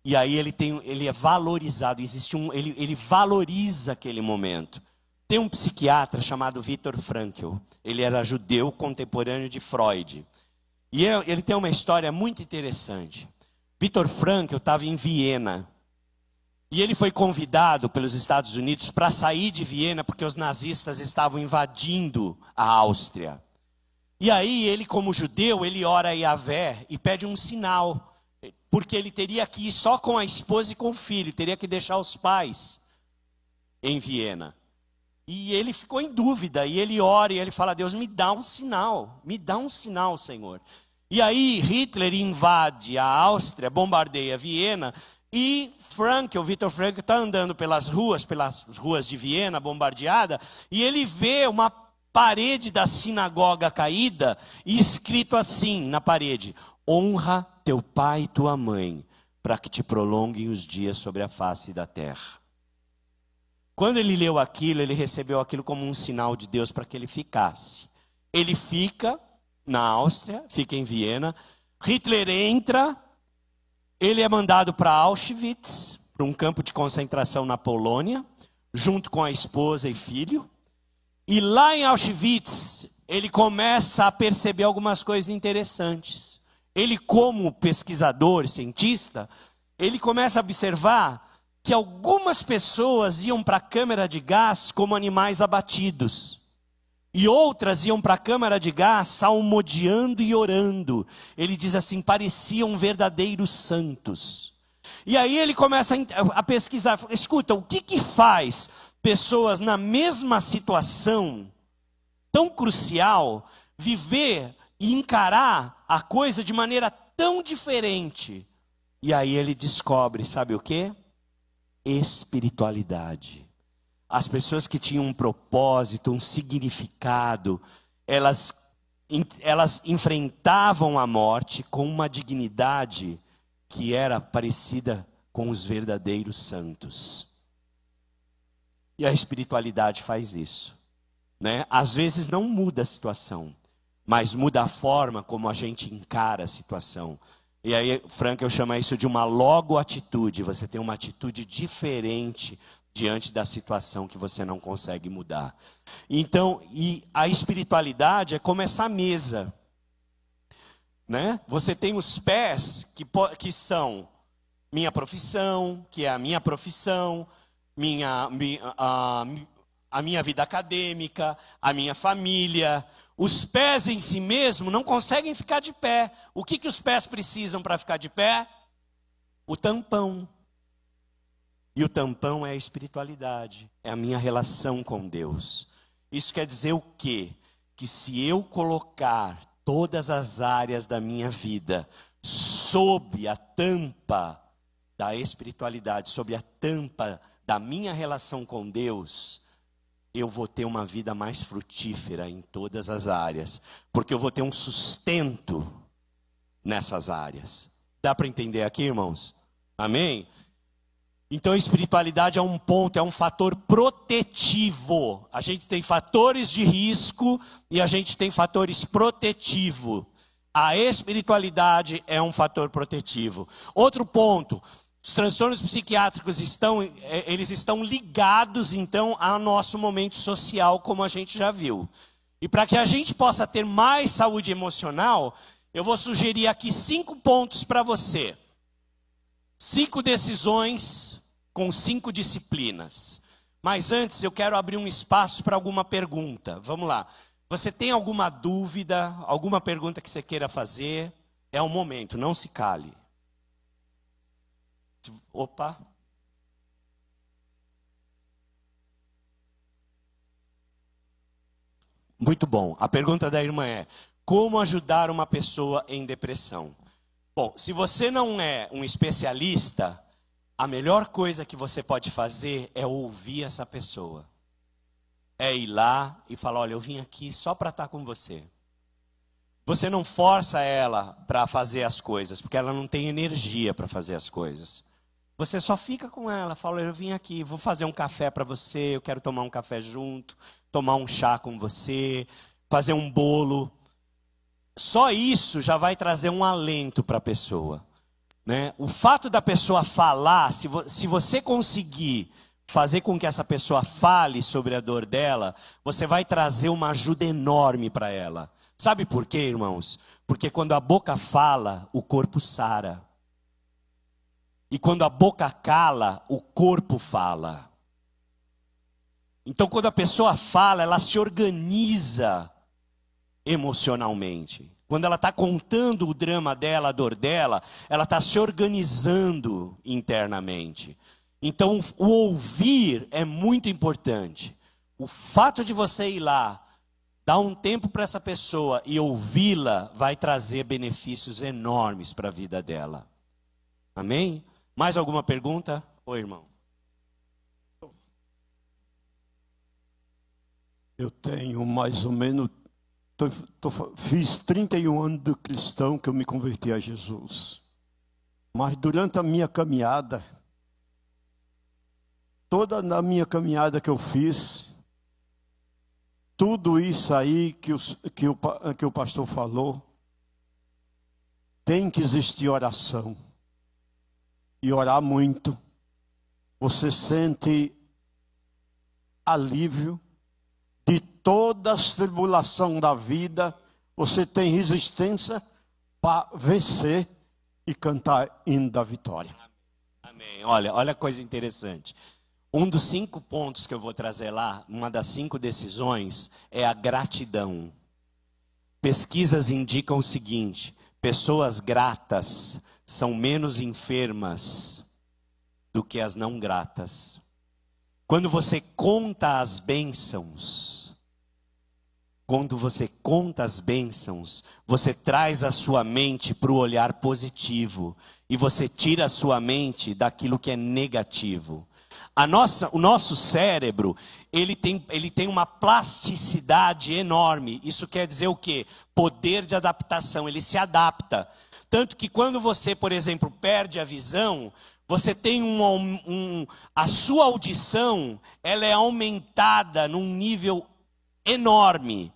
E aí ele, tem, ele é valorizado, existe um, ele, ele valoriza aquele momento. Tem um psiquiatra chamado Viktor Frankl. Ele era judeu contemporâneo de Freud. E é, ele tem uma história muito interessante. Viktor Frankl estava em Viena. E ele foi convidado pelos Estados Unidos para sair de Viena porque os nazistas estavam invadindo a Áustria. E aí ele, como judeu, ele ora a Yahvé e pede um sinal, porque ele teria que ir só com a esposa e com o filho, teria que deixar os pais em Viena. E ele ficou em dúvida, e ele ora e ele fala: Deus, me dá um sinal, me dá um sinal, Senhor. E aí Hitler invade a Áustria, bombardeia Viena, e Frank, o Victor Frank, está andando pelas ruas, pelas ruas de Viena, bombardeada, e ele vê uma parede da sinagoga caída e escrito assim na parede: Honra teu pai e tua mãe, para que te prolonguem os dias sobre a face da terra. Quando ele leu aquilo, ele recebeu aquilo como um sinal de Deus para que ele ficasse. Ele fica na Áustria, fica em Viena. Hitler entra, ele é mandado para Auschwitz, para um campo de concentração na Polônia, junto com a esposa e filho. E lá em Auschwitz, ele começa a perceber algumas coisas interessantes. Ele, como pesquisador, cientista, ele começa a observar que algumas pessoas iam para a câmara de gás como animais abatidos. E outras iam para a câmara de gás salmodiando e orando. Ele diz assim: pareciam verdadeiros santos. E aí ele começa a pesquisar: escuta, o que, que faz pessoas na mesma situação tão crucial viver e encarar a coisa de maneira tão diferente. E aí ele descobre, sabe o que? Espiritualidade. As pessoas que tinham um propósito, um significado, elas, elas enfrentavam a morte com uma dignidade que era parecida com os verdadeiros santos. E a espiritualidade faz isso. Né? Às vezes não muda a situação, mas muda a forma como a gente encara a situação. E aí, Frank, eu chamo isso de uma logo-atitude. Você tem uma atitude diferente diante da situação que você não consegue mudar. Então, e a espiritualidade é como essa mesa. Né? Você tem os pés que, que são minha profissão, que é a minha profissão, minha, a, a minha vida acadêmica, a minha família. Os pés em si mesmo não conseguem ficar de pé. O que, que os pés precisam para ficar de pé? O tampão. E o tampão é a espiritualidade, é a minha relação com Deus. Isso quer dizer o quê? Que se eu colocar todas as áreas da minha vida sob a tampa da espiritualidade, sob a tampa da minha relação com Deus, eu vou ter uma vida mais frutífera em todas as áreas, porque eu vou ter um sustento nessas áreas. Dá para entender aqui, irmãos? Amém? Então, espiritualidade é um ponto, é um fator protetivo. A gente tem fatores de risco e a gente tem fatores protetivos. A espiritualidade é um fator protetivo. Outro ponto, os transtornos psiquiátricos estão, é, eles estão ligados então ao nosso momento social, como a gente já viu. E para que a gente possa ter mais saúde emocional, eu vou sugerir aqui cinco pontos para você. Cinco decisões com cinco disciplinas. Mas antes eu quero abrir um espaço para alguma pergunta. Vamos lá. Você tem alguma dúvida, alguma pergunta que você queira fazer? É o momento, não se cale. Opa. Muito bom. A pergunta da irmã é: como ajudar uma pessoa em depressão? Bom, se você não é um especialista, a melhor coisa que você pode fazer é ouvir essa pessoa. É ir lá e falar: olha, eu vim aqui só para estar com você. Você não força ela para fazer as coisas, porque ela não tem energia para fazer as coisas. Você só fica com ela, fala: eu vim aqui, vou fazer um café para você, eu quero tomar um café junto, tomar um chá com você, fazer um bolo. Só isso já vai trazer um alento para a pessoa. Né? O fato da pessoa falar, se, vo se você conseguir fazer com que essa pessoa fale sobre a dor dela, você vai trazer uma ajuda enorme para ela. Sabe por quê, irmãos? Porque quando a boca fala, o corpo sara. E quando a boca cala, o corpo fala. Então, quando a pessoa fala, ela se organiza emocionalmente. Quando ela está contando o drama dela, a dor dela, ela está se organizando internamente. Então, o ouvir é muito importante. O fato de você ir lá, dar um tempo para essa pessoa e ouvi-la, vai trazer benefícios enormes para a vida dela. Amém? Mais alguma pergunta? Oi, irmão. Eu tenho mais ou menos Tô, tô, fiz 31 anos de cristão que eu me converti a Jesus. Mas durante a minha caminhada, toda na minha caminhada que eu fiz, tudo isso aí que, os, que, o, que o pastor falou, tem que existir oração. E orar muito. Você sente alívio toda as tribulação da vida, você tem resistência para vencer e cantar hino da vitória. Amém. Olha, olha a coisa interessante. Um dos cinco pontos que eu vou trazer lá, uma das cinco decisões, é a gratidão. Pesquisas indicam o seguinte: pessoas gratas são menos enfermas do que as não gratas. Quando você conta as bênçãos, quando você conta as bênçãos, você traz a sua mente para o olhar positivo e você tira a sua mente daquilo que é negativo. A nossa, o nosso cérebro, ele tem, ele tem uma plasticidade enorme. Isso quer dizer o quê? Poder de adaptação, ele se adapta. Tanto que quando você, por exemplo, perde a visão, você tem um, um, a sua audição, ela é aumentada num nível enorme.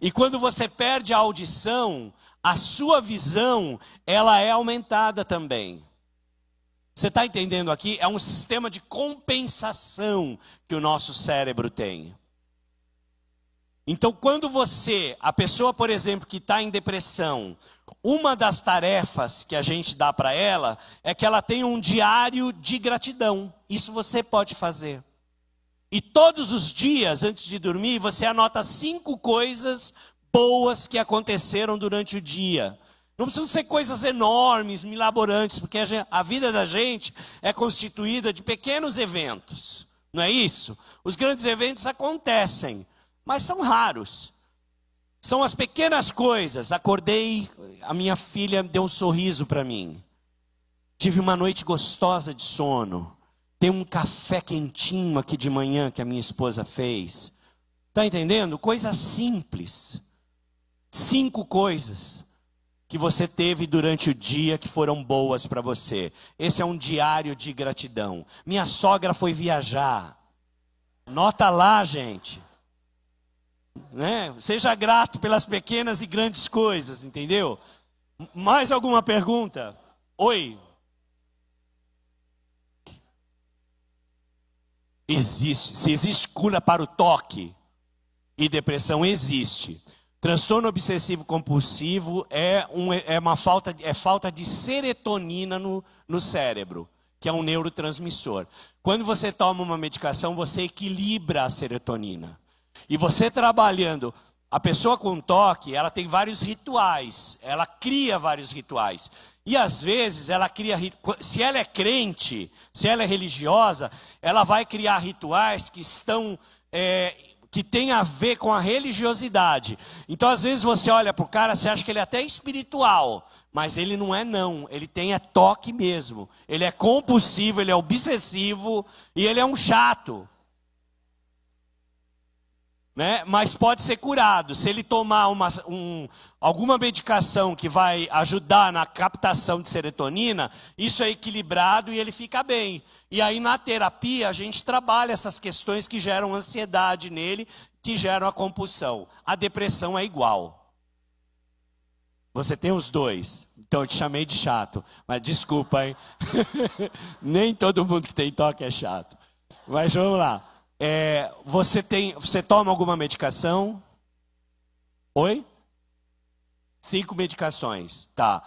E quando você perde a audição, a sua visão, ela é aumentada também. Você está entendendo aqui? É um sistema de compensação que o nosso cérebro tem. Então, quando você, a pessoa, por exemplo, que está em depressão, uma das tarefas que a gente dá para ela é que ela tenha um diário de gratidão. Isso você pode fazer. E todos os dias, antes de dormir, você anota cinco coisas boas que aconteceram durante o dia. Não precisam ser coisas enormes, milaborantes, porque a, gente, a vida da gente é constituída de pequenos eventos. Não é isso? Os grandes eventos acontecem, mas são raros. São as pequenas coisas. Acordei, a minha filha deu um sorriso para mim. Tive uma noite gostosa de sono. Tem um café quentinho aqui de manhã que a minha esposa fez. Está entendendo? Coisa simples. Cinco coisas. que você teve durante o dia que foram boas para você. Esse é um diário de gratidão. Minha sogra foi viajar. Nota lá, gente. Né? Seja grato pelas pequenas e grandes coisas, entendeu? Mais alguma pergunta? Oi. Existe. Se existe cura para o toque e depressão, existe. Transtorno obsessivo compulsivo é, um, é uma falta, é falta de serotonina no, no cérebro, que é um neurotransmissor. Quando você toma uma medicação, você equilibra a serotonina. E você trabalhando, a pessoa com toque, ela tem vários rituais, ela cria vários rituais. E às vezes ela cria, se ela é crente, se ela é religiosa, ela vai criar rituais que estão é, que tem a ver com a religiosidade. Então, às vezes, você olha para o cara, você acha que ele é até espiritual, mas ele não é, não. Ele tem é toque mesmo. Ele é compulsivo, ele é obsessivo e ele é um chato né? mas pode ser curado. Se ele tomar uma, um, alguma medicação que vai ajudar na captação de serotonina, isso é equilibrado e ele fica bem. E aí na terapia a gente trabalha essas questões que geram ansiedade nele, que geram a compulsão. A depressão é igual. Você tem os dois. Então eu te chamei de chato, mas desculpa, hein? Nem todo mundo que tem toque é chato. Mas vamos lá. É, você tem, você toma alguma medicação? Oi? Cinco medicações, tá?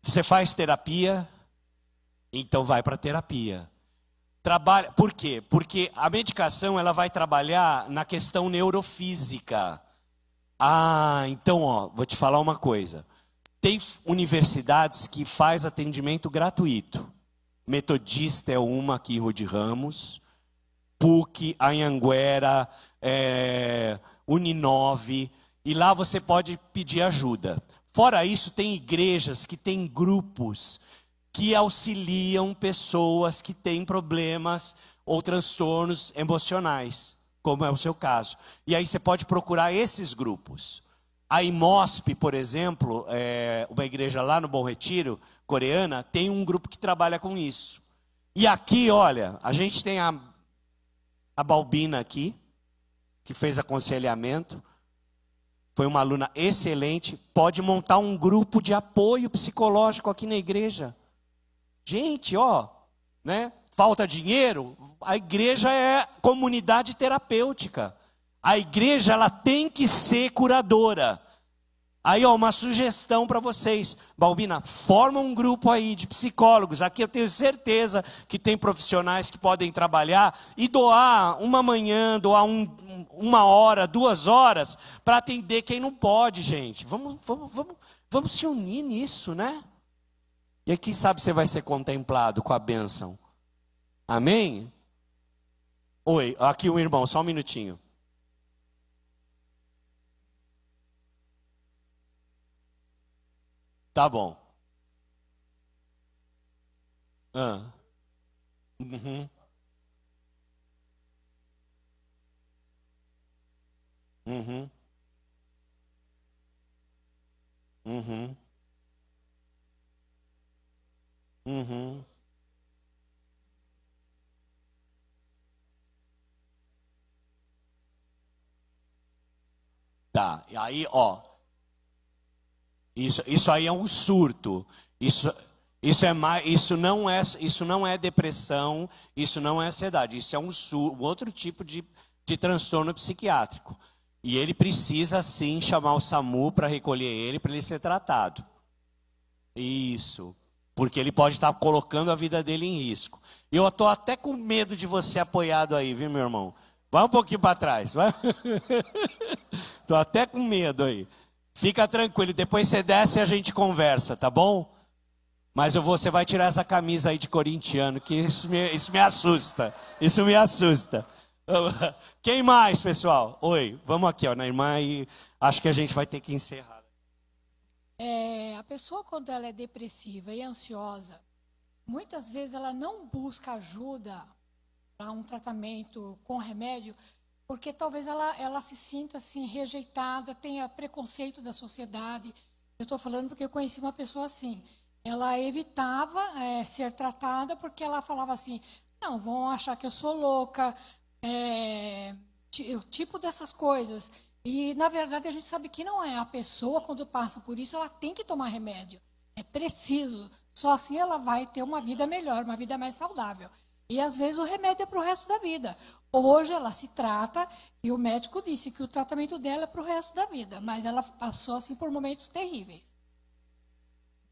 Você faz terapia? Então vai para terapia. Trabalha, por quê? Porque a medicação ela vai trabalhar na questão neurofísica. Ah, então ó, vou te falar uma coisa. Tem universidades que faz atendimento gratuito. Metodista é uma aqui Rude Ramos. PUC, Anhanguera, é, Uninove, e lá você pode pedir ajuda. Fora isso, tem igrejas que têm grupos que auxiliam pessoas que têm problemas ou transtornos emocionais, como é o seu caso. E aí você pode procurar esses grupos. A IMOSP, por exemplo, é uma igreja lá no Bom Retiro, coreana, tem um grupo que trabalha com isso. E aqui, olha, a gente tem a a Balbina aqui, que fez aconselhamento, foi uma aluna excelente, pode montar um grupo de apoio psicológico aqui na igreja. Gente, ó, né? Falta dinheiro? A igreja é comunidade terapêutica. A igreja ela tem que ser curadora. Aí, ó, uma sugestão para vocês. Balbina, forma um grupo aí de psicólogos. Aqui eu tenho certeza que tem profissionais que podem trabalhar e doar uma manhã, doar um, uma hora, duas horas, para atender quem não pode, gente. Vamos, vamos, vamos, vamos se unir nisso, né? E aí, quem sabe você vai ser contemplado com a bênção. Amém? Oi, aqui o irmão, só um minutinho. Tá bom. Ah. Uhum. Uhum. Uhum. Uhum. Tá, e aí, ó, isso, isso aí é um surto. Isso, isso, é isso, não é, isso não é depressão, isso não é ansiedade. Isso é um, sur, um outro tipo de, de transtorno psiquiátrico. E ele precisa sim chamar o SAMU para recolher ele, para ele ser tratado. Isso. Porque ele pode estar colocando a vida dele em risco. Eu estou até com medo de você apoiado aí, viu, meu irmão? Vai um pouquinho para trás. Estou até com medo aí. Fica tranquilo, depois você desce e a gente conversa, tá bom? Mas eu vou, você vai tirar essa camisa aí de corintiano, que isso me, isso me assusta. Isso me assusta. Quem mais, pessoal? Oi, vamos aqui, ó, na irmã, e acho que a gente vai ter que encerrar. É, a pessoa, quando ela é depressiva e ansiosa, muitas vezes ela não busca ajuda para um tratamento com remédio, porque talvez ela, ela se sinta assim rejeitada, tenha preconceito da sociedade. Eu estou falando porque eu conheci uma pessoa assim. Ela evitava é, ser tratada porque ela falava assim: não, vão achar que eu sou louca, é, o tipo dessas coisas. E, na verdade, a gente sabe que não é. A pessoa, quando passa por isso, ela tem que tomar remédio. É preciso. Só assim ela vai ter uma vida melhor, uma vida mais saudável. E, às vezes, o remédio é para o resto da vida. Hoje ela se trata e o médico disse que o tratamento dela é para o resto da vida, mas ela passou assim por momentos terríveis.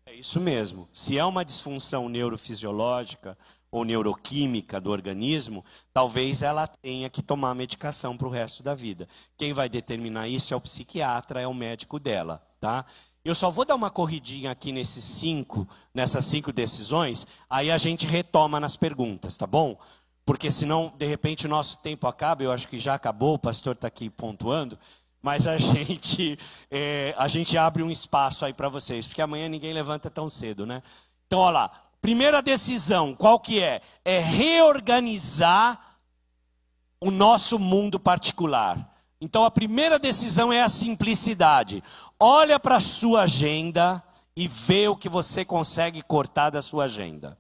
É isso mesmo. Se é uma disfunção neurofisiológica ou neuroquímica do organismo, talvez ela tenha que tomar medicação para o resto da vida. Quem vai determinar isso é o psiquiatra, é o médico dela, tá? Eu só vou dar uma corridinha aqui nesses cinco, nessas cinco decisões, aí a gente retoma nas perguntas, tá bom? porque senão, de repente, o nosso tempo acaba, eu acho que já acabou, o pastor está aqui pontuando, mas a gente, é, a gente abre um espaço aí para vocês, porque amanhã ninguém levanta tão cedo, né? Então, olha lá, primeira decisão, qual que é? É reorganizar o nosso mundo particular. Então, a primeira decisão é a simplicidade. Olha para a sua agenda e vê o que você consegue cortar da sua agenda.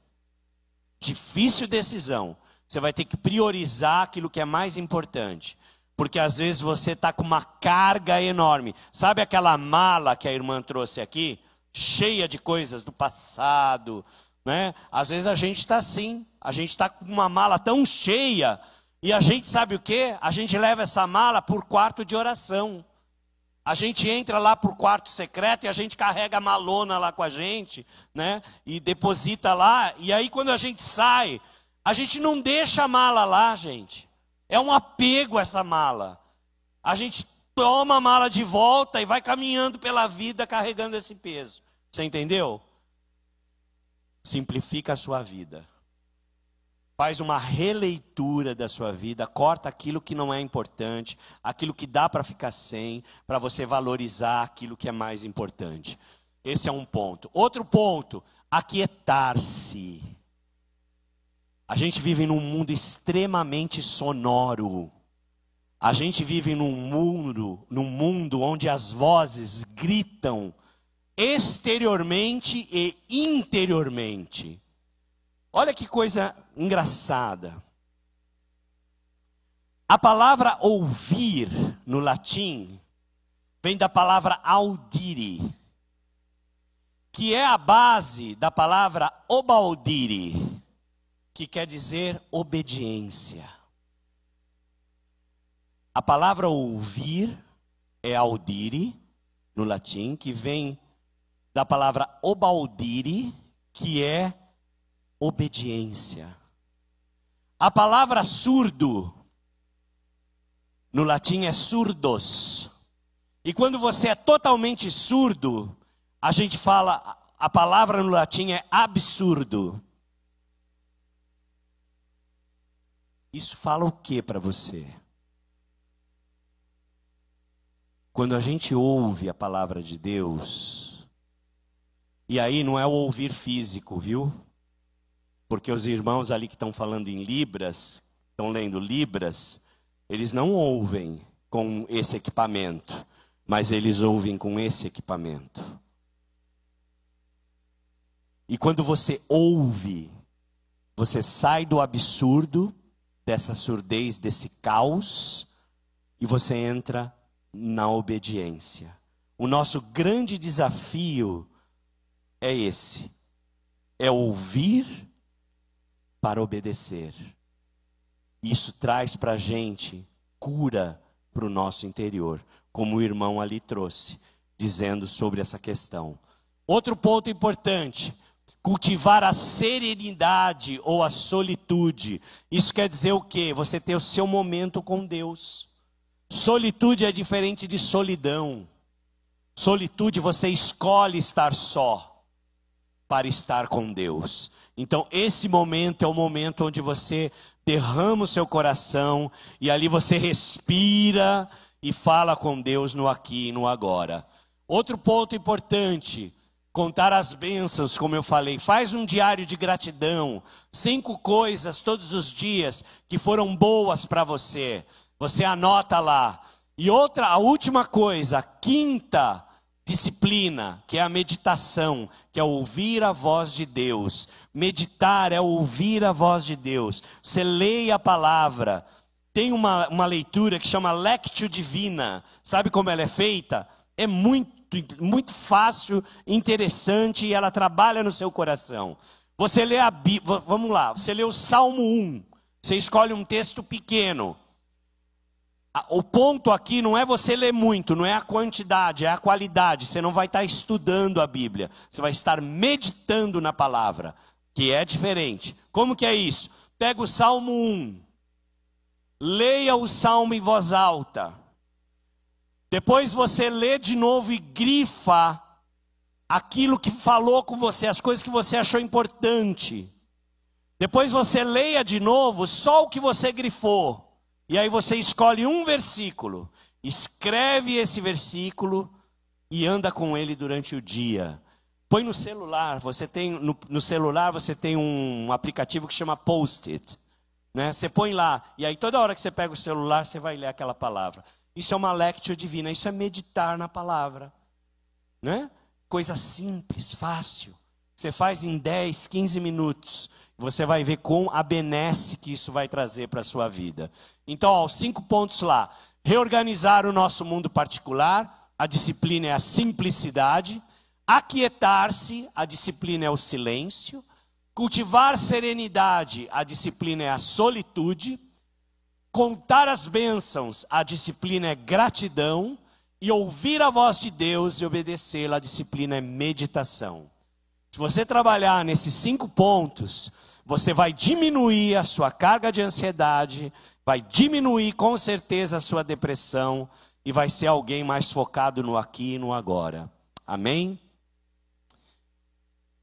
Difícil decisão. Você vai ter que priorizar aquilo que é mais importante. Porque às vezes você está com uma carga enorme. Sabe aquela mala que a irmã trouxe aqui? Cheia de coisas do passado. Né? Às vezes a gente está assim. A gente está com uma mala tão cheia. E a gente sabe o que? A gente leva essa mala por quarto de oração. A gente entra lá por quarto secreto e a gente carrega a malona lá com a gente, né? E deposita lá. E aí quando a gente sai, a gente não deixa a mala lá, gente. É um apego essa mala. A gente toma a mala de volta e vai caminhando pela vida carregando esse peso. Você entendeu? Simplifica a sua vida. Faz uma releitura da sua vida, corta aquilo que não é importante, aquilo que dá para ficar sem, para você valorizar aquilo que é mais importante. Esse é um ponto. Outro ponto, aquietar-se. A gente vive num mundo extremamente sonoro. A gente vive num mundo, num mundo onde as vozes gritam exteriormente e interiormente. Olha que coisa engraçada. A palavra ouvir no latim vem da palavra audire, que é a base da palavra obaudire que quer dizer obediência. A palavra ouvir é audire, no latim, que vem da palavra obaudire, que é obediência. A palavra surdo, no latim, é surdos. E quando você é totalmente surdo, a gente fala, a palavra no latim é absurdo. Isso fala o que para você? Quando a gente ouve a palavra de Deus, e aí não é o ouvir físico, viu? Porque os irmãos ali que estão falando em Libras, estão lendo Libras, eles não ouvem com esse equipamento, mas eles ouvem com esse equipamento. E quando você ouve, você sai do absurdo dessa surdez, desse caos, e você entra na obediência. O nosso grande desafio é esse: é ouvir para obedecer. Isso traz para a gente cura para o nosso interior, como o irmão ali trouxe, dizendo sobre essa questão. Outro ponto importante: cultivar a serenidade ou a solitude. Isso quer dizer o quê? Você ter o seu momento com Deus. Solitude é diferente de solidão. Solitude você escolhe estar só para estar com Deus. Então, esse momento é o momento onde você derrama o seu coração e ali você respira e fala com Deus no aqui e no agora. Outro ponto importante, contar as bênçãos, como eu falei. Faz um diário de gratidão. Cinco coisas todos os dias que foram boas para você. Você anota lá. E outra, a última coisa, quinta, Disciplina, que é a meditação, que é ouvir a voz de Deus. Meditar é ouvir a voz de Deus. Você leia a palavra. Tem uma, uma leitura que chama Lectio Divina. Sabe como ela é feita? É muito, muito fácil, interessante e ela trabalha no seu coração. Você lê a Bíblia, vamos lá, você lê o Salmo 1. Você escolhe um texto pequeno. O ponto aqui não é você ler muito, não é a quantidade, é a qualidade. Você não vai estar estudando a Bíblia, você vai estar meditando na palavra, que é diferente. Como que é isso? Pega o Salmo 1, leia o Salmo em voz alta. Depois você lê de novo e grifa aquilo que falou com você, as coisas que você achou importante. Depois você leia de novo só o que você grifou. E aí você escolhe um versículo, escreve esse versículo e anda com ele durante o dia. Põe no celular, você tem no, no celular você tem um aplicativo que chama Post-it, né? Você põe lá e aí toda hora que você pega o celular você vai ler aquela palavra. Isso é uma lectio divina, isso é meditar na palavra, né? Coisa simples, fácil. Você faz em 10, 15 minutos. Você vai ver com a benesse que isso vai trazer para a sua vida. Então, ó, cinco pontos lá. Reorganizar o nosso mundo particular, a disciplina é a simplicidade. Aquietar-se, a disciplina é o silêncio. Cultivar serenidade, a disciplina é a solitude. Contar as bênçãos, a disciplina é gratidão. E ouvir a voz de Deus e obedecê-la, a disciplina é meditação. Se você trabalhar nesses cinco pontos, você vai diminuir a sua carga de ansiedade, vai diminuir com certeza a sua depressão e vai ser alguém mais focado no aqui e no agora. Amém?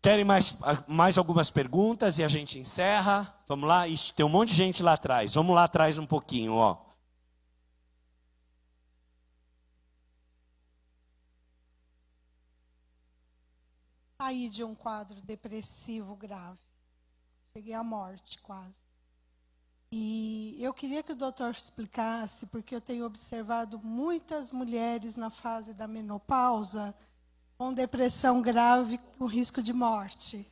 Querem mais, mais algumas perguntas e a gente encerra? Vamos lá? Ixi, tem um monte de gente lá atrás. Vamos lá atrás um pouquinho, ó. Saí de um quadro depressivo grave. Cheguei à morte quase. E eu queria que o doutor explicasse, porque eu tenho observado muitas mulheres na fase da menopausa com depressão grave, com risco de morte.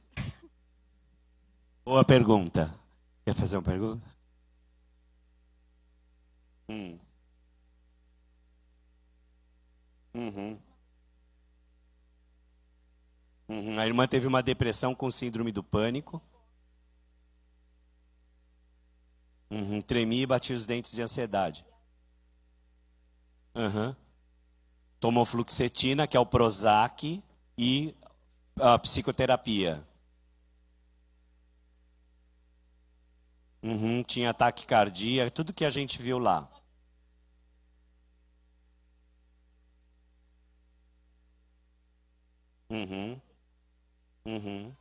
Boa pergunta. Quer fazer uma pergunta? Hum. Uhum. Uhum. A irmã teve uma depressão com síndrome do pânico. Uhum, tremi e bati os dentes de ansiedade. Uhum. Tomou fluxetina, que é o Prozac, e a psicoterapia. Uhum, tinha ataque cardíaco, tudo que a gente viu lá. Uhum. Uhum.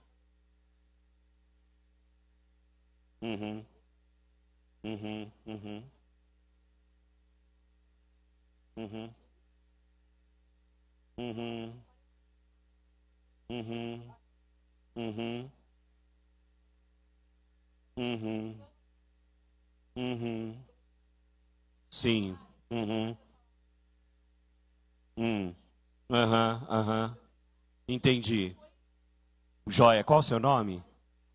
Uhum. Uhum, uhum. Uhum. Uhum. Uhum. Uhum. Uhum. Uhum. Sim. Uhum. Hum. Aham, aham. Entendi. Joia, qual o seu nome?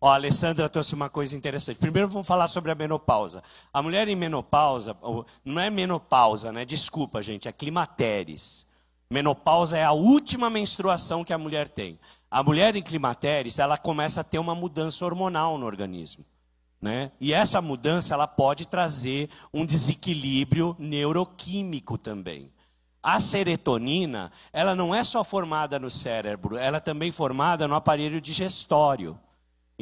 Ó, a Alessandra trouxe uma coisa interessante. Primeiro vamos falar sobre a menopausa. A mulher em menopausa, não é menopausa, né? Desculpa, gente, é climateres. Menopausa é a última menstruação que a mulher tem. A mulher em climateres, ela começa a ter uma mudança hormonal no organismo. Né? E essa mudança ela pode trazer um desequilíbrio neuroquímico também. A serotonina, ela não é só formada no cérebro, ela é também formada no aparelho digestório.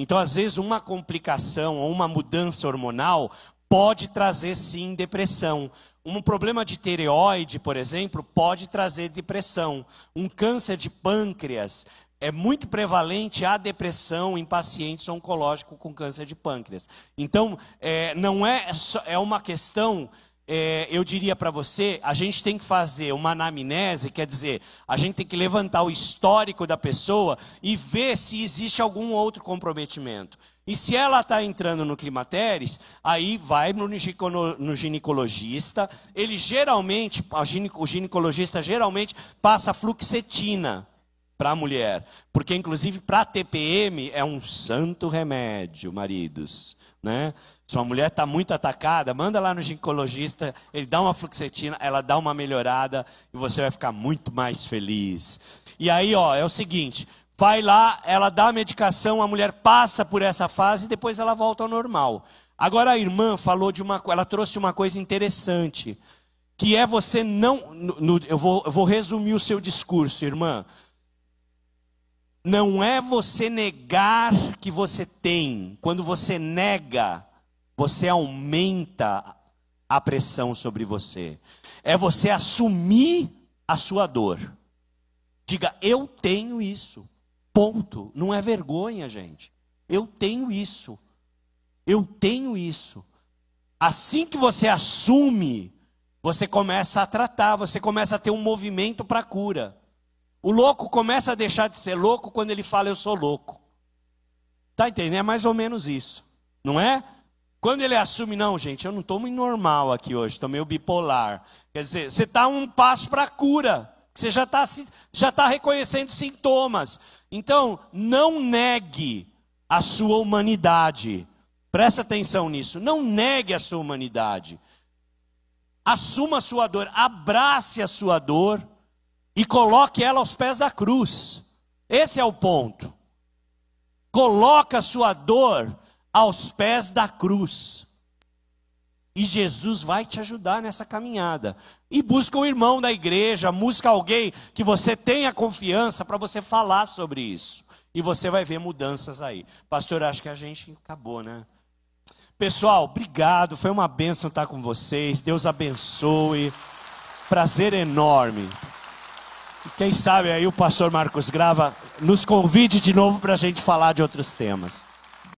Então, às vezes, uma complicação ou uma mudança hormonal pode trazer sim depressão. Um problema de tireoide, por exemplo, pode trazer depressão. Um câncer de pâncreas é muito prevalente a depressão em pacientes oncológicos com câncer de pâncreas. Então, é, não é, é uma questão é, eu diria para você, a gente tem que fazer uma anamnese, quer dizer, a gente tem que levantar o histórico da pessoa e ver se existe algum outro comprometimento. E se ela está entrando no climatéris, aí vai no, ginecologista. Ele geralmente, o ginecologista geralmente passa fluxetina para a mulher. Porque, inclusive, para TPM é um santo remédio, maridos. Né? Se uma mulher está muito atacada, manda lá no ginecologista, ele dá uma fluxetina, ela dá uma melhorada e você vai ficar muito mais feliz. E aí, ó, é o seguinte: vai lá, ela dá a medicação, a mulher passa por essa fase e depois ela volta ao normal. Agora a irmã falou de uma, ela trouxe uma coisa interessante, que é você não, no, no, eu, vou, eu vou resumir o seu discurso, irmã. Não é você negar que você tem. Quando você nega, você aumenta a pressão sobre você. É você assumir a sua dor. Diga, eu tenho isso. Ponto. Não é vergonha, gente. Eu tenho isso. Eu tenho isso. Assim que você assume, você começa a tratar, você começa a ter um movimento para cura. O louco começa a deixar de ser louco quando ele fala eu sou louco. Tá entendendo? É mais ou menos isso. Não é? Quando ele assume, não, gente, eu não estou muito normal aqui hoje, estou meio bipolar. Quer dizer, você está um passo para a cura. Você já está já tá reconhecendo sintomas. Então, não negue a sua humanidade. Presta atenção nisso. Não negue a sua humanidade. Assuma a sua dor, abrace a sua dor e coloque ela aos pés da cruz. Esse é o ponto. Coloca a sua dor aos pés da cruz. E Jesus vai te ajudar nessa caminhada. E busca o irmão da igreja, busca alguém que você tenha confiança para você falar sobre isso. E você vai ver mudanças aí. Pastor, acho que a gente acabou, né? Pessoal, obrigado. Foi uma bênção estar com vocês. Deus abençoe. Prazer enorme. Quem sabe aí o pastor Marcos Grava nos convide de novo para a gente falar de outros temas.